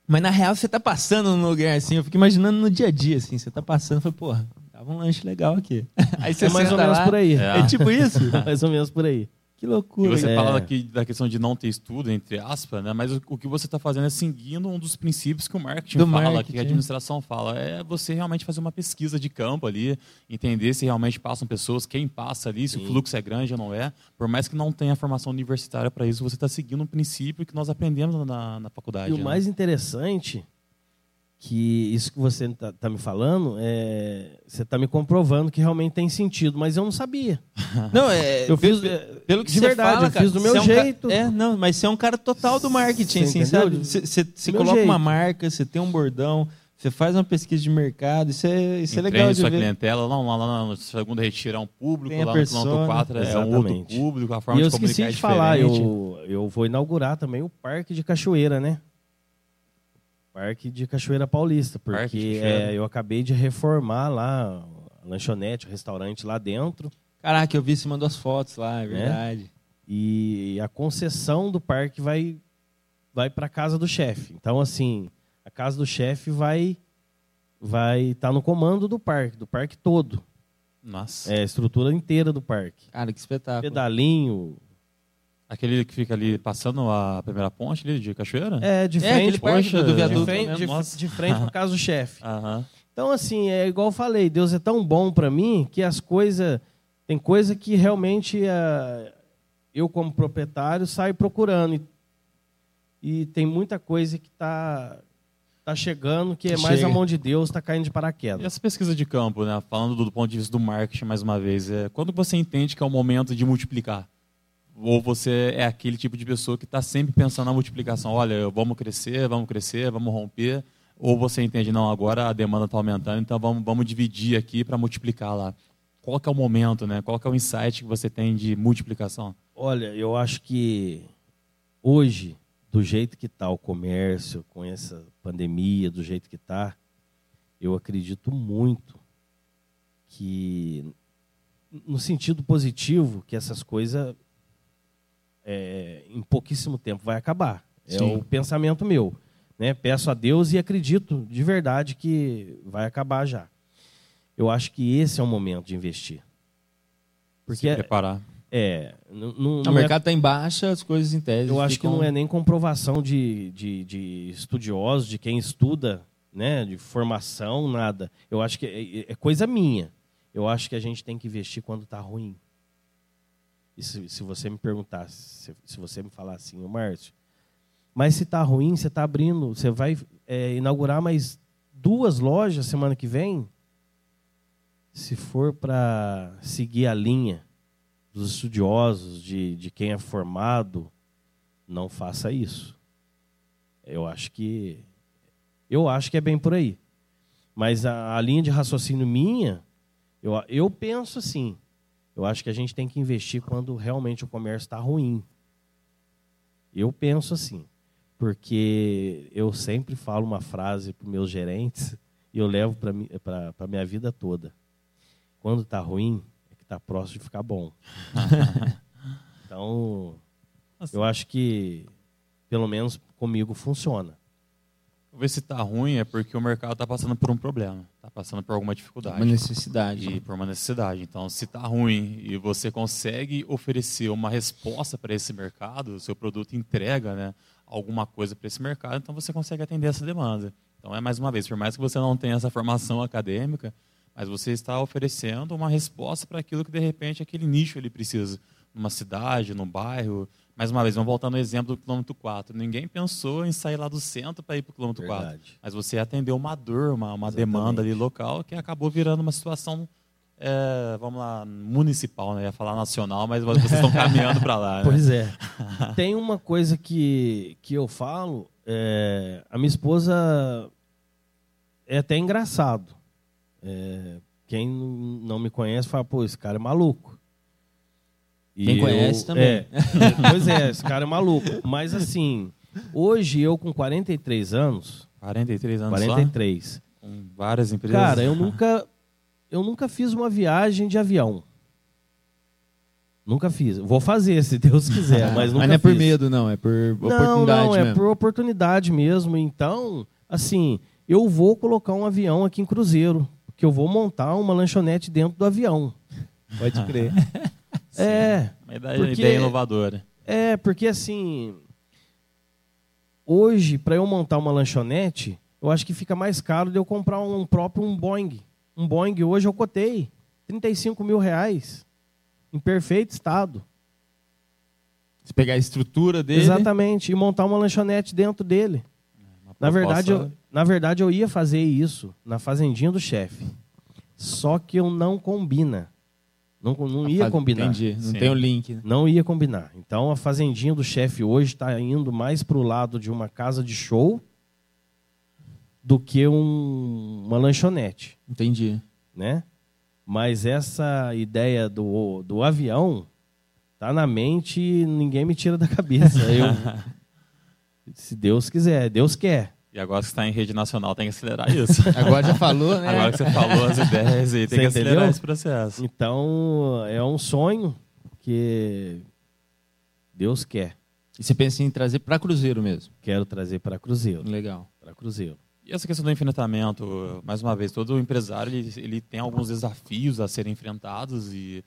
Mas na real você tá passando num lugar assim, eu fico imaginando no dia a dia assim, você tá passando, eu falei, porra, tava um lanche legal aqui. Aí você É mais ou menos lá, por aí. É. É tipo isso? mais ou menos por aí. Que E loucura. você É. fala daqui, da questão de não ter estudo, entre aspas, né? mas o, o que você está fazendo é seguindo um dos princípios que o marketing Do fala, marketing, que a administração fala. É você realmente fazer uma pesquisa de campo ali, entender se realmente passam pessoas, quem passa ali, se o Sim. fluxo é grande ou não é. Por mais que não tenha formação universitária para isso, você está seguindo um princípio que nós aprendemos na, na faculdade. E o né? mais interessante que isso que você está me falando, é, você está me comprovando que realmente tem sentido, mas eu não sabia. Não, é, Eu fiz, pe- é, pelo que de você verdade, fala, eu cara, fiz do meu você é um ca- jeito. É, não, mas você é um cara total do marketing, Você assim, sabe? Você, você, coloca uma jeito. marca, você tem um bordão, você faz uma pesquisa de mercado, isso é, isso é legal de sua ver. clientela, lá, lá, lá no segundo retiro é um público, lá no persona. 4 é um outro público, a E forma eu de esqueci comunicar de é falar, eu, eu vou inaugurar também o Parque de Cachoeira, né? Parque de Cachoeira Paulista, porque Cachoeira. é, eu acabei de reformar lá a lanchonete, o restaurante lá dentro. Caraca, eu vi, você mandou as fotos lá, Né? é verdade. E a concessão do parque vai vai para casa do chefe. Então assim, a casa do chefe vai vai estar no comando do parque, do parque todo. Nossa. É a estrutura inteira do parque. Cara, que espetáculo. Pedalinho, Aquele que fica ali passando a primeira ponte ali de Cachoeira? é de É, frente parque poxa, do, viaduto. de frente, de, de frente do chefe. Aham. Então, assim, é igual eu falei, Deus é tão bom para mim que as coisas. Tem coisa que realmente ah, eu, como proprietário, saio procurando. E, e tem muita coisa que está tá chegando que é Que mais chega. a mão de Deus, está caindo de E paraquedas. essa pesquisa de campo, né? Falando do, do ponto de vista do marketing mais uma vez, é quando você entende que é o momento de multiplicar? Ou você é aquele tipo de pessoa que está sempre pensando na multiplicação? Olha, vamos crescer, vamos crescer, vamos romper. Ou você entende, não, agora a demanda está aumentando, então vamos, vamos dividir aqui para multiplicar lá. Qual é o momento, né? Qual é o insight que você tem de multiplicação? Olha, eu acho que hoje, do jeito que está o comércio, com essa pandemia, do jeito que está, eu acredito muito que, no sentido positivo, que essas coisas, é, em pouquíssimo tempo, vai acabar. É Sim. o pensamento meu. Né? Peço a Deus e acredito de verdade que vai acabar já. Eu acho que esse é o momento de investir. Porque Se é, preparar. é, não, não- O é- mercado está em baixa, as coisas em tese. eu acho que ficam- não é nem comprovação de, de, de estudiosos, de quem estuda né, de formação, nada. Eu acho que é, é coisa minha. Eu acho que a gente tem que investir quando está ruim. E se, se, você me perguntar, se, se, você me falar assim, o Márcio, mas se está ruim, você está abrindo, você vai é, inaugurar mais duas lojas semana que vem? Se for para seguir a linha dos estudiosos, de, de quem é formado, não faça isso. Eu acho que eu acho que é bem por aí. Mas a, a linha de raciocínio minha, eu, eu penso assim. Eu acho que a gente tem que investir quando realmente o comércio está ruim. Eu penso assim. Porque eu sempre falo uma frase para os meus gerentes e eu levo para a minha vida toda. Quando está ruim, é que está próximo de ficar bom. então, eu acho que, pelo menos comigo, funciona. Ver se está ruim é porque o mercado está passando por um problema, está passando por alguma dificuldade. Uma necessidade. E por uma necessidade. Então, se está ruim e você consegue oferecer uma resposta para esse mercado, o seu produto entrega né, alguma coisa para esse mercado, então você consegue atender essa demanda. Então, é mais uma vez, por mais que você não tenha essa formação acadêmica, mas você está oferecendo uma resposta para aquilo que, de repente, aquele nicho ele precisa. Numa cidade, num bairro, mais uma vez, vamos voltar no exemplo do quilômetro 4. Ninguém pensou em sair lá do centro para ir para o quilômetro Verdade. 4. Mas você atendeu uma dor, uma, uma demanda ali local que acabou virando uma situação, é, vamos lá, municipal, né? ia falar nacional, mas vocês estão caminhando para lá. Né? Pois é. Tem uma coisa que, que eu falo, é, a minha esposa é até engraçado. É, quem não me conhece fala, pô, esse cara é maluco. E Quem eu, conhece também. É, pois é, esse cara é maluco. Mas assim, hoje eu com 43 anos. 43 anos 43. Só? Com várias empresas. Cara, eu nunca, eu nunca fiz uma viagem de avião. Nunca fiz. Vou fazer, se Deus quiser, mas nunca Mas não é por medo, não, é por oportunidade Não, não, é mesmo. por oportunidade mesmo. Então, assim, eu vou colocar um avião aqui em Cruzeiro, que eu vou montar uma lanchonete dentro do avião. Pode crer. É. Uma ideia, porque, ideia inovadora. É, porque assim. Hoje, para eu montar uma lanchonete, eu acho que fica mais caro de eu comprar um próprio um Boeing. Um Boeing hoje eu cotei 35 mil reais. Em perfeito estado. Se pegar a estrutura dele. Exatamente, e montar uma lanchonete dentro dele. Na verdade, eu, na verdade, eu ia fazer isso na fazendinha do chefe. Só que eu não combina. Não, não ia combinar. Entendi, não Sim. tem o link. Né? Não ia combinar. Então a fazendinha do chefe hoje está indo mais para o lado de uma casa de show do que um, uma lanchonete. Entendi. Né? Mas essa ideia do, do avião tá na mente e ninguém me tira da cabeça. Eu, se Deus quiser, Deus quer. E agora que está em rede nacional, tem que acelerar isso. agora já falou, né? Agora que você falou as ideias aí, tem você que acelerar entendeu? esse processo. Então, é um sonho que Deus quer. E você pensa em trazer para Cruzeiro mesmo? Quero trazer para Cruzeiro. Legal. Para Cruzeiro. E essa questão do enfrentamento, mais uma vez, todo empresário ele, ele tem alguns desafios a serem enfrentados e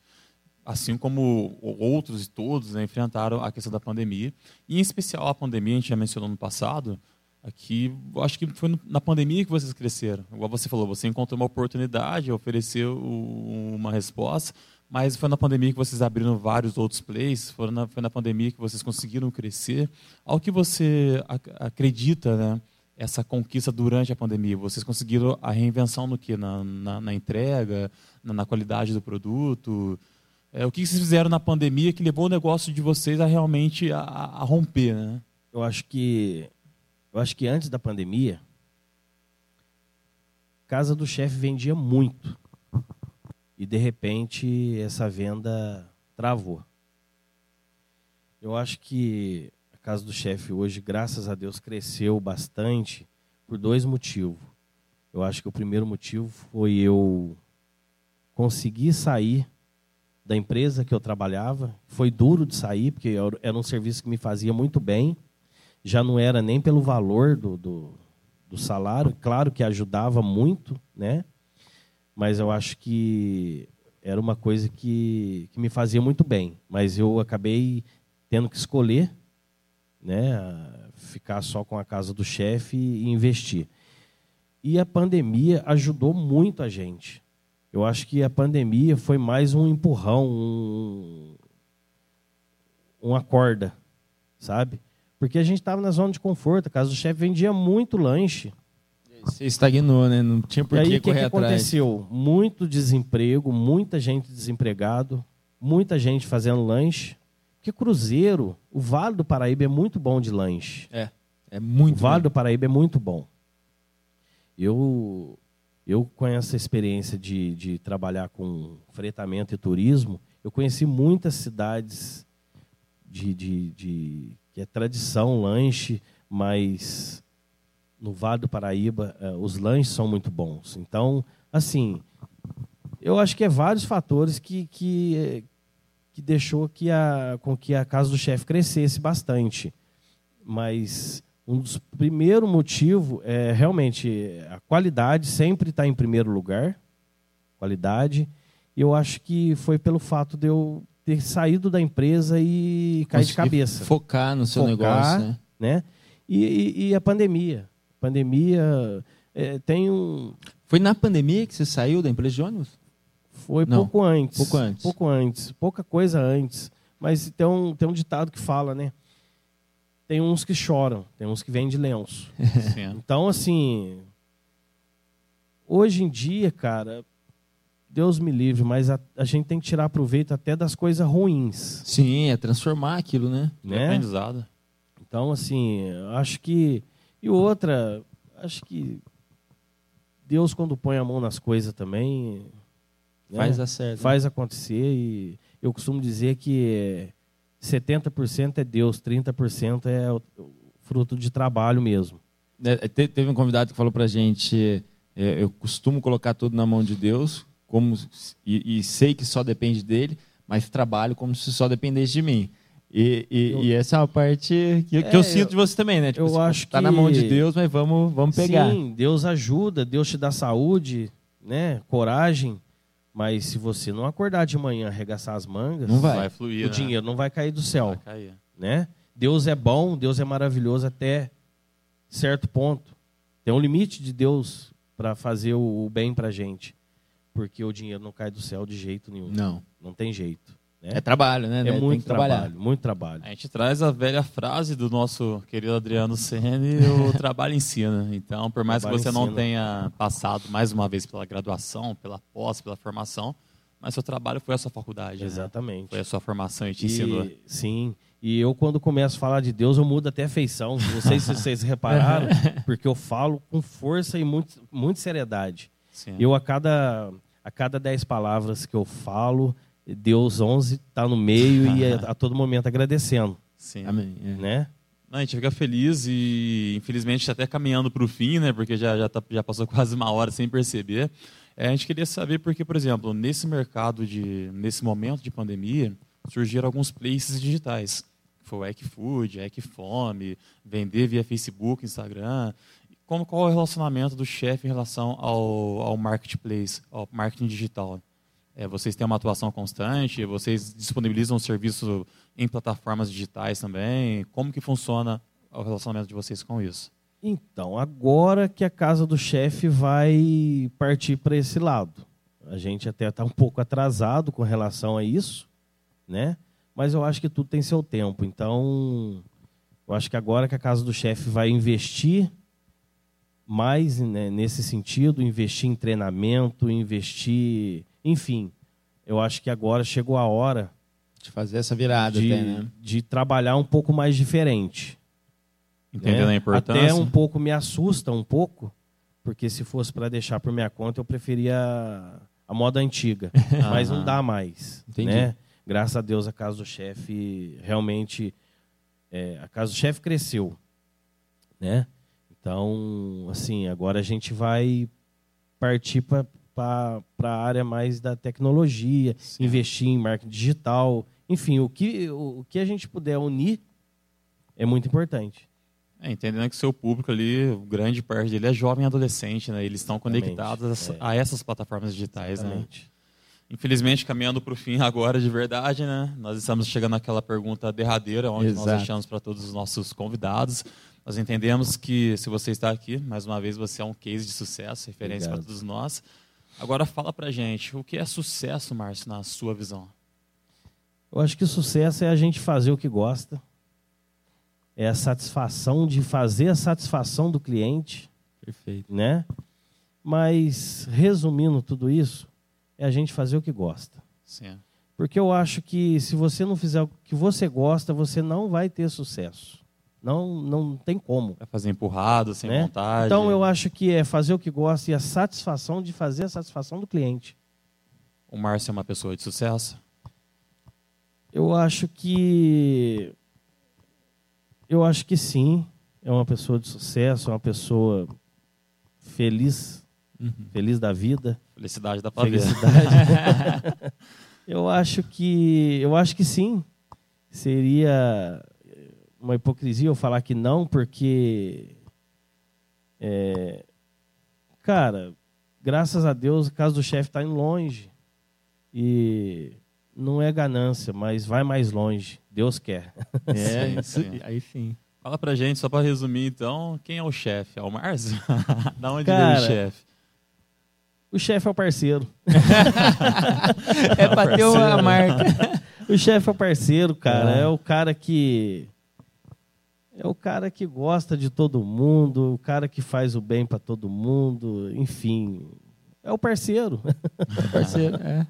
assim como outros e todos né, enfrentaram a questão da pandemia. E em especial a pandemia, a gente já mencionou no passado, Aqui, acho que foi na pandemia que vocês cresceram. Igual você falou, você encontrou uma oportunidade, ofereceu uma resposta, mas foi na pandemia que vocês abriram vários outros plays, foi na, foi na pandemia que vocês conseguiram crescer. Ao que você acredita, né? Essa conquista durante a pandemia, vocês conseguiram a reinvenção no que? Na, na, na entrega, na, na, qualidade do produto? É, o que vocês fizeram na pandemia que levou o negócio de vocês a realmente a, a romper, né? Eu acho que eu acho que antes da pandemia, casa do chefe vendia muito. E de repente essa venda travou. Eu acho que a casa do chefe hoje, graças a Deus, cresceu bastante por dois motivos. Eu acho que o primeiro motivo foi eu conseguir sair da empresa que eu trabalhava. Foi duro de sair, porque era um serviço que me fazia muito bem já não era nem pelo valor do, do, do salário, claro que ajudava muito, né? Mas eu acho que era uma coisa que, que me fazia muito bem. Mas eu acabei tendo que escolher, né? Ficar só com a casa do chefe e investir. E a pandemia ajudou muito a gente. Eu acho que a pandemia foi mais um empurrão, um, uma corda, sabe? Porque a gente estava na zona de conforto. A casa do chefe vendia muito lanche. Você estagnou, né? Não tinha por e aí, que o que, correr que atrás. aconteceu? Muito desemprego, muita gente desempregado, muita gente fazendo lanche. Porque Cruzeiro, o Vale do Paraíba é muito bom de lanche. É, é muito o Vale bom. do Paraíba é muito bom. Eu, eu com essa experiência de, de trabalhar com fretamento e turismo, eu conheci muitas cidades de, de, de que é tradição lanche, mas no Vale do Paraíba eh, os lanches são muito bons. Então, assim, eu acho que é vários fatores que, que, eh, que deixou que a, com que a casa do chefe crescesse bastante. Mas um dos primeiros motivos é realmente a qualidade sempre está em primeiro lugar. Qualidade. E eu acho que foi pelo fato de eu ter saído da empresa e cair de cabeça. Focar no seu Focar, negócio, né? né? E, e- e a pandemia. Pandemia é, tem um. Foi na pandemia que você saiu da empresa de ônibus? Foi Não, pouco antes. pouco antes. Pouco antes. Pouca coisa antes. Mas tem um, tem um ditado que fala, né? Tem uns que choram, tem uns que vêm de lenço. Então, assim. Hoje em dia, cara, Deus me livre, mas a, a gente tem que tirar proveito até das coisas ruins. Sim, é transformar aquilo, né? Né? Aprendizado. Então, assim, acho que. E outra, acho que Deus, quando põe a mão nas coisas também. né, Faz dar certo. faz acontecer. E eu costumo dizer que 70% é Deus, 30% é o fruto de trabalho mesmo. É, te- Teve um convidado que falou pra gente: é, eu costumo colocar tudo na mão de Deus, como e, e sei que só depende dele, mas trabalho como se só dependesse de mim. E, e- Eu- e essa é uma parte que, que É, eu sinto eu- de você também, né? Tipo, eu assim, acho tá na mão de que- Deus, mas vamos, vamos pegar. Sim, Deus ajuda, Deus te dá saúde, né? coragem. Mas se você não acordar de manhã, arregaçar as mangas, Não vai. Vai fluir, o né? dinheiro não vai cair do céu. Vai cair. né? Deus é bom, Deus é maravilhoso até certo ponto. Tem um limite de Deus para fazer o, o bem para gente, porque o dinheiro não cai do céu de jeito nenhum. Não. Não tem jeito. Né? É trabalho, né? É Tem muito trabalho, muito trabalho. A gente traz a velha frase do nosso querido Adriano Ceni, o trabalho ensina. Então, por mais que você não ensina. tenha passado mais uma vez pela graduação, pela pós, pela formação, mas seu trabalho foi a sua faculdade, né? Exatamente. Foi a sua formação e te ensinou. E, sim. E eu, quando começo a falar de Deus, eu mudo até a feição. Não sei se vocês repararam, porque eu falo com força e muito, muita seriedade. Sim. Eu, a cada, a cada dez palavras que eu falo, Deus 11 está no meio e a, a todo momento agradecendo, Sim. Amém. É. né? Não, a gente fica feliz e, infelizmente, até caminhando para o fim, né? Porque já, já, tá- já passou quase uma hora sem perceber. É, a gente queria saber porque, por exemplo, nesse mercado, de, nesse momento de pandemia, surgiram alguns places digitais. Foi o Equifood, Equifome, vender via Facebook, Instagram. Como, qual é o relacionamento do chefe em relação ao, ao marketplace, ao marketing digital? É, vocês têm uma atuação constante? Vocês disponibilizam o serviço em plataformas digitais também? Como que funciona o relacionamento de vocês com isso? Então, agora que a casa do chefe vai partir para esse lado. A gente até está um pouco atrasado com relação a isso, né? Mas eu acho que tudo tem seu tempo. Então, eu acho que agora que a casa do chefe vai investir mais né, nesse sentido, investir em treinamento, investir, enfim, eu acho que agora chegou a hora De fazer essa virada de, até, né? de trabalhar um pouco mais diferente. Entendendo né? a importância? Até um pouco me assusta um pouco, porque se fosse para deixar por minha conta, eu preferia a moda antiga, mas não Aham. dá mais, Entendi. né? Graças a Deus a casa do chefe realmente é, a casa do chefe cresceu, né? Então, assim, agora a gente vai partir para a área mais da tecnologia, investir em marketing digital, enfim, o que, o, o que a gente puder unir é muito importante. É, entendendo que o seu público ali, grande parte dele é jovem e adolescente, né? Eles estão conectados a- é. a essas plataformas digitais, né? Exatamente. Infelizmente, caminhando para o fim agora de verdade, né? Nós estamos chegando naquela pergunta derradeira, onde nós Exato. deixamos para todos os nossos convidados. Nós entendemos que se você está aqui, mais uma vez você é um case de sucesso, referência para todos nós. Agora fala pra gente, o que é sucesso, Márcio, na sua visão? Eu acho que o sucesso é a gente fazer o que gosta. É a satisfação de fazer a satisfação do cliente, Perfeito. né? Mas, resumindo tudo isso, é a gente fazer o que gosta. Sim. Porque eu acho que se você não fizer o que você gosta, você não vai ter sucesso. Não, não tem como. Vai fazer empurrado, sem né? vontade. Então eu acho que é fazer o que gosta e a satisfação de fazer a satisfação do cliente. O Márcio é uma pessoa de sucesso? Eu acho que. Eu acho que sim. É uma pessoa de sucesso, é uma pessoa feliz, Uhum. feliz da vida. Felicidade dá pra ver. Felicidade. eu acho que. Eu acho que sim. Seria uma hipocrisia eu falar que não, porque. é, cara, graças a Deus, o caso do chefe está indo longe. E não é ganância, mas vai mais longe. Deus quer. É, sim. aí sim. Fala pra gente, só pra resumir então, quem é o chefe? É o Márcio? da onde Cara, veio o chefe? O chefe é o parceiro. É pra ter uma marca. O chefe é o parceiro, cara. É. É. o cara que. É o cara que gosta de todo mundo, o cara que faz o bem pra todo mundo, enfim. É o parceiro. Parceiro, é.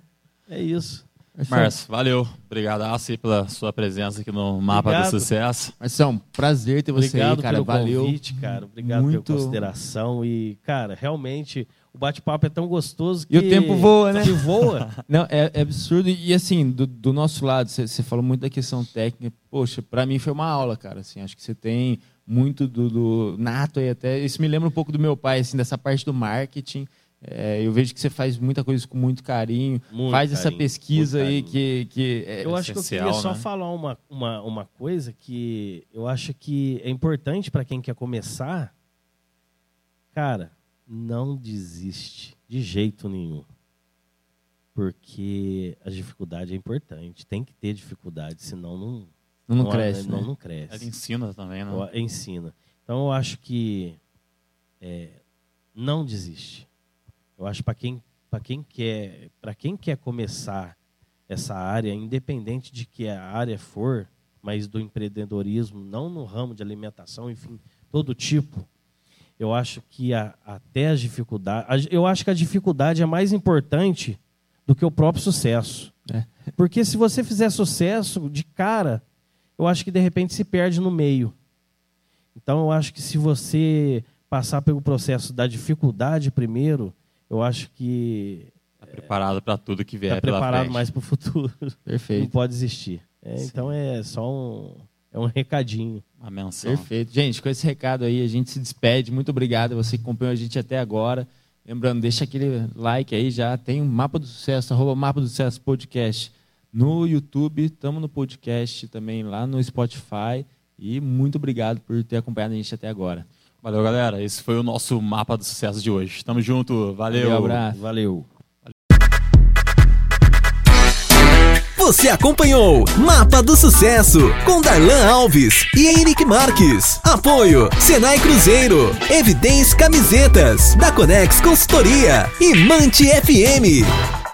É isso. Márcio, valeu. Obrigado, Assi, pela sua presença aqui no Mapa Obrigado. do Sucesso. Marção, prazer ter você Obrigado aí, cara. pelo Valeu. convite, cara. Obrigado Muito- pela consideração. E, cara, realmente o bate-papo é tão gostoso que. E o tempo voa, né? Que voa. Não, é, é absurdo. E assim, do, do nosso lado, você falou muito da questão técnica. Poxa, pra mim foi uma aula, cara. Assim, acho que você tem muito do, do nato aí até. Isso me lembra um pouco do meu pai, assim, dessa parte do marketing. É, eu vejo que você faz muita coisa com muito carinho. Muito faz essa carinho, pesquisa muito aí que. que é, Eu acho que eu queria só né? falar uma, uma, uma coisa que eu acho que é importante para quem quer começar. Cara, não desiste de jeito nenhum. Porque a dificuldade é importante. Tem que ter dificuldade, senão não, não, não cresce. Não, né? não cresce. Ele ensina também, né? Eu- ensina. Então eu acho que é, não desiste. Eu acho para quem para quem quer para quem quer começar essa área, independente de que a área for, mas do empreendedorismo, não no ramo de alimentação, enfim, todo tipo. Eu acho que a- até as dificuldades, eu acho que a dificuldade é mais importante do que o próprio sucesso. É. Porque se você fizer sucesso de cara, eu acho que de repente se perde no meio. Então eu acho que se você passar pelo processo da dificuldade primeiro, eu acho que Tá preparado pra tudo que vier está preparado frente. mais para o futuro. Não Perfeito. pode existir. É, então é só um, é um recadinho. Uma menção. Perfeito. Gente, com esse recado aí, a gente se despede. Muito obrigado a você que acompanhou a gente até agora. Lembrando, deixa aquele like aí já. Tem o Mapa do Sucesso, arroba Mapa do Sucesso Podcast no YouTube. Estamos no podcast também lá no Spotify. E muito obrigado por ter acompanhado a gente até agora. Valeu, galera. Esse foi o nosso Mapa do Sucesso de hoje. Tamo junto. Valeu. Valeu, abraço. Valeu. Você acompanhou Mapa do Sucesso com Darlan Alves e Henrique Marques. Apoio Senai Cruzeiro, Evidência Camisetas, da Conex Consultoria e Mante FM.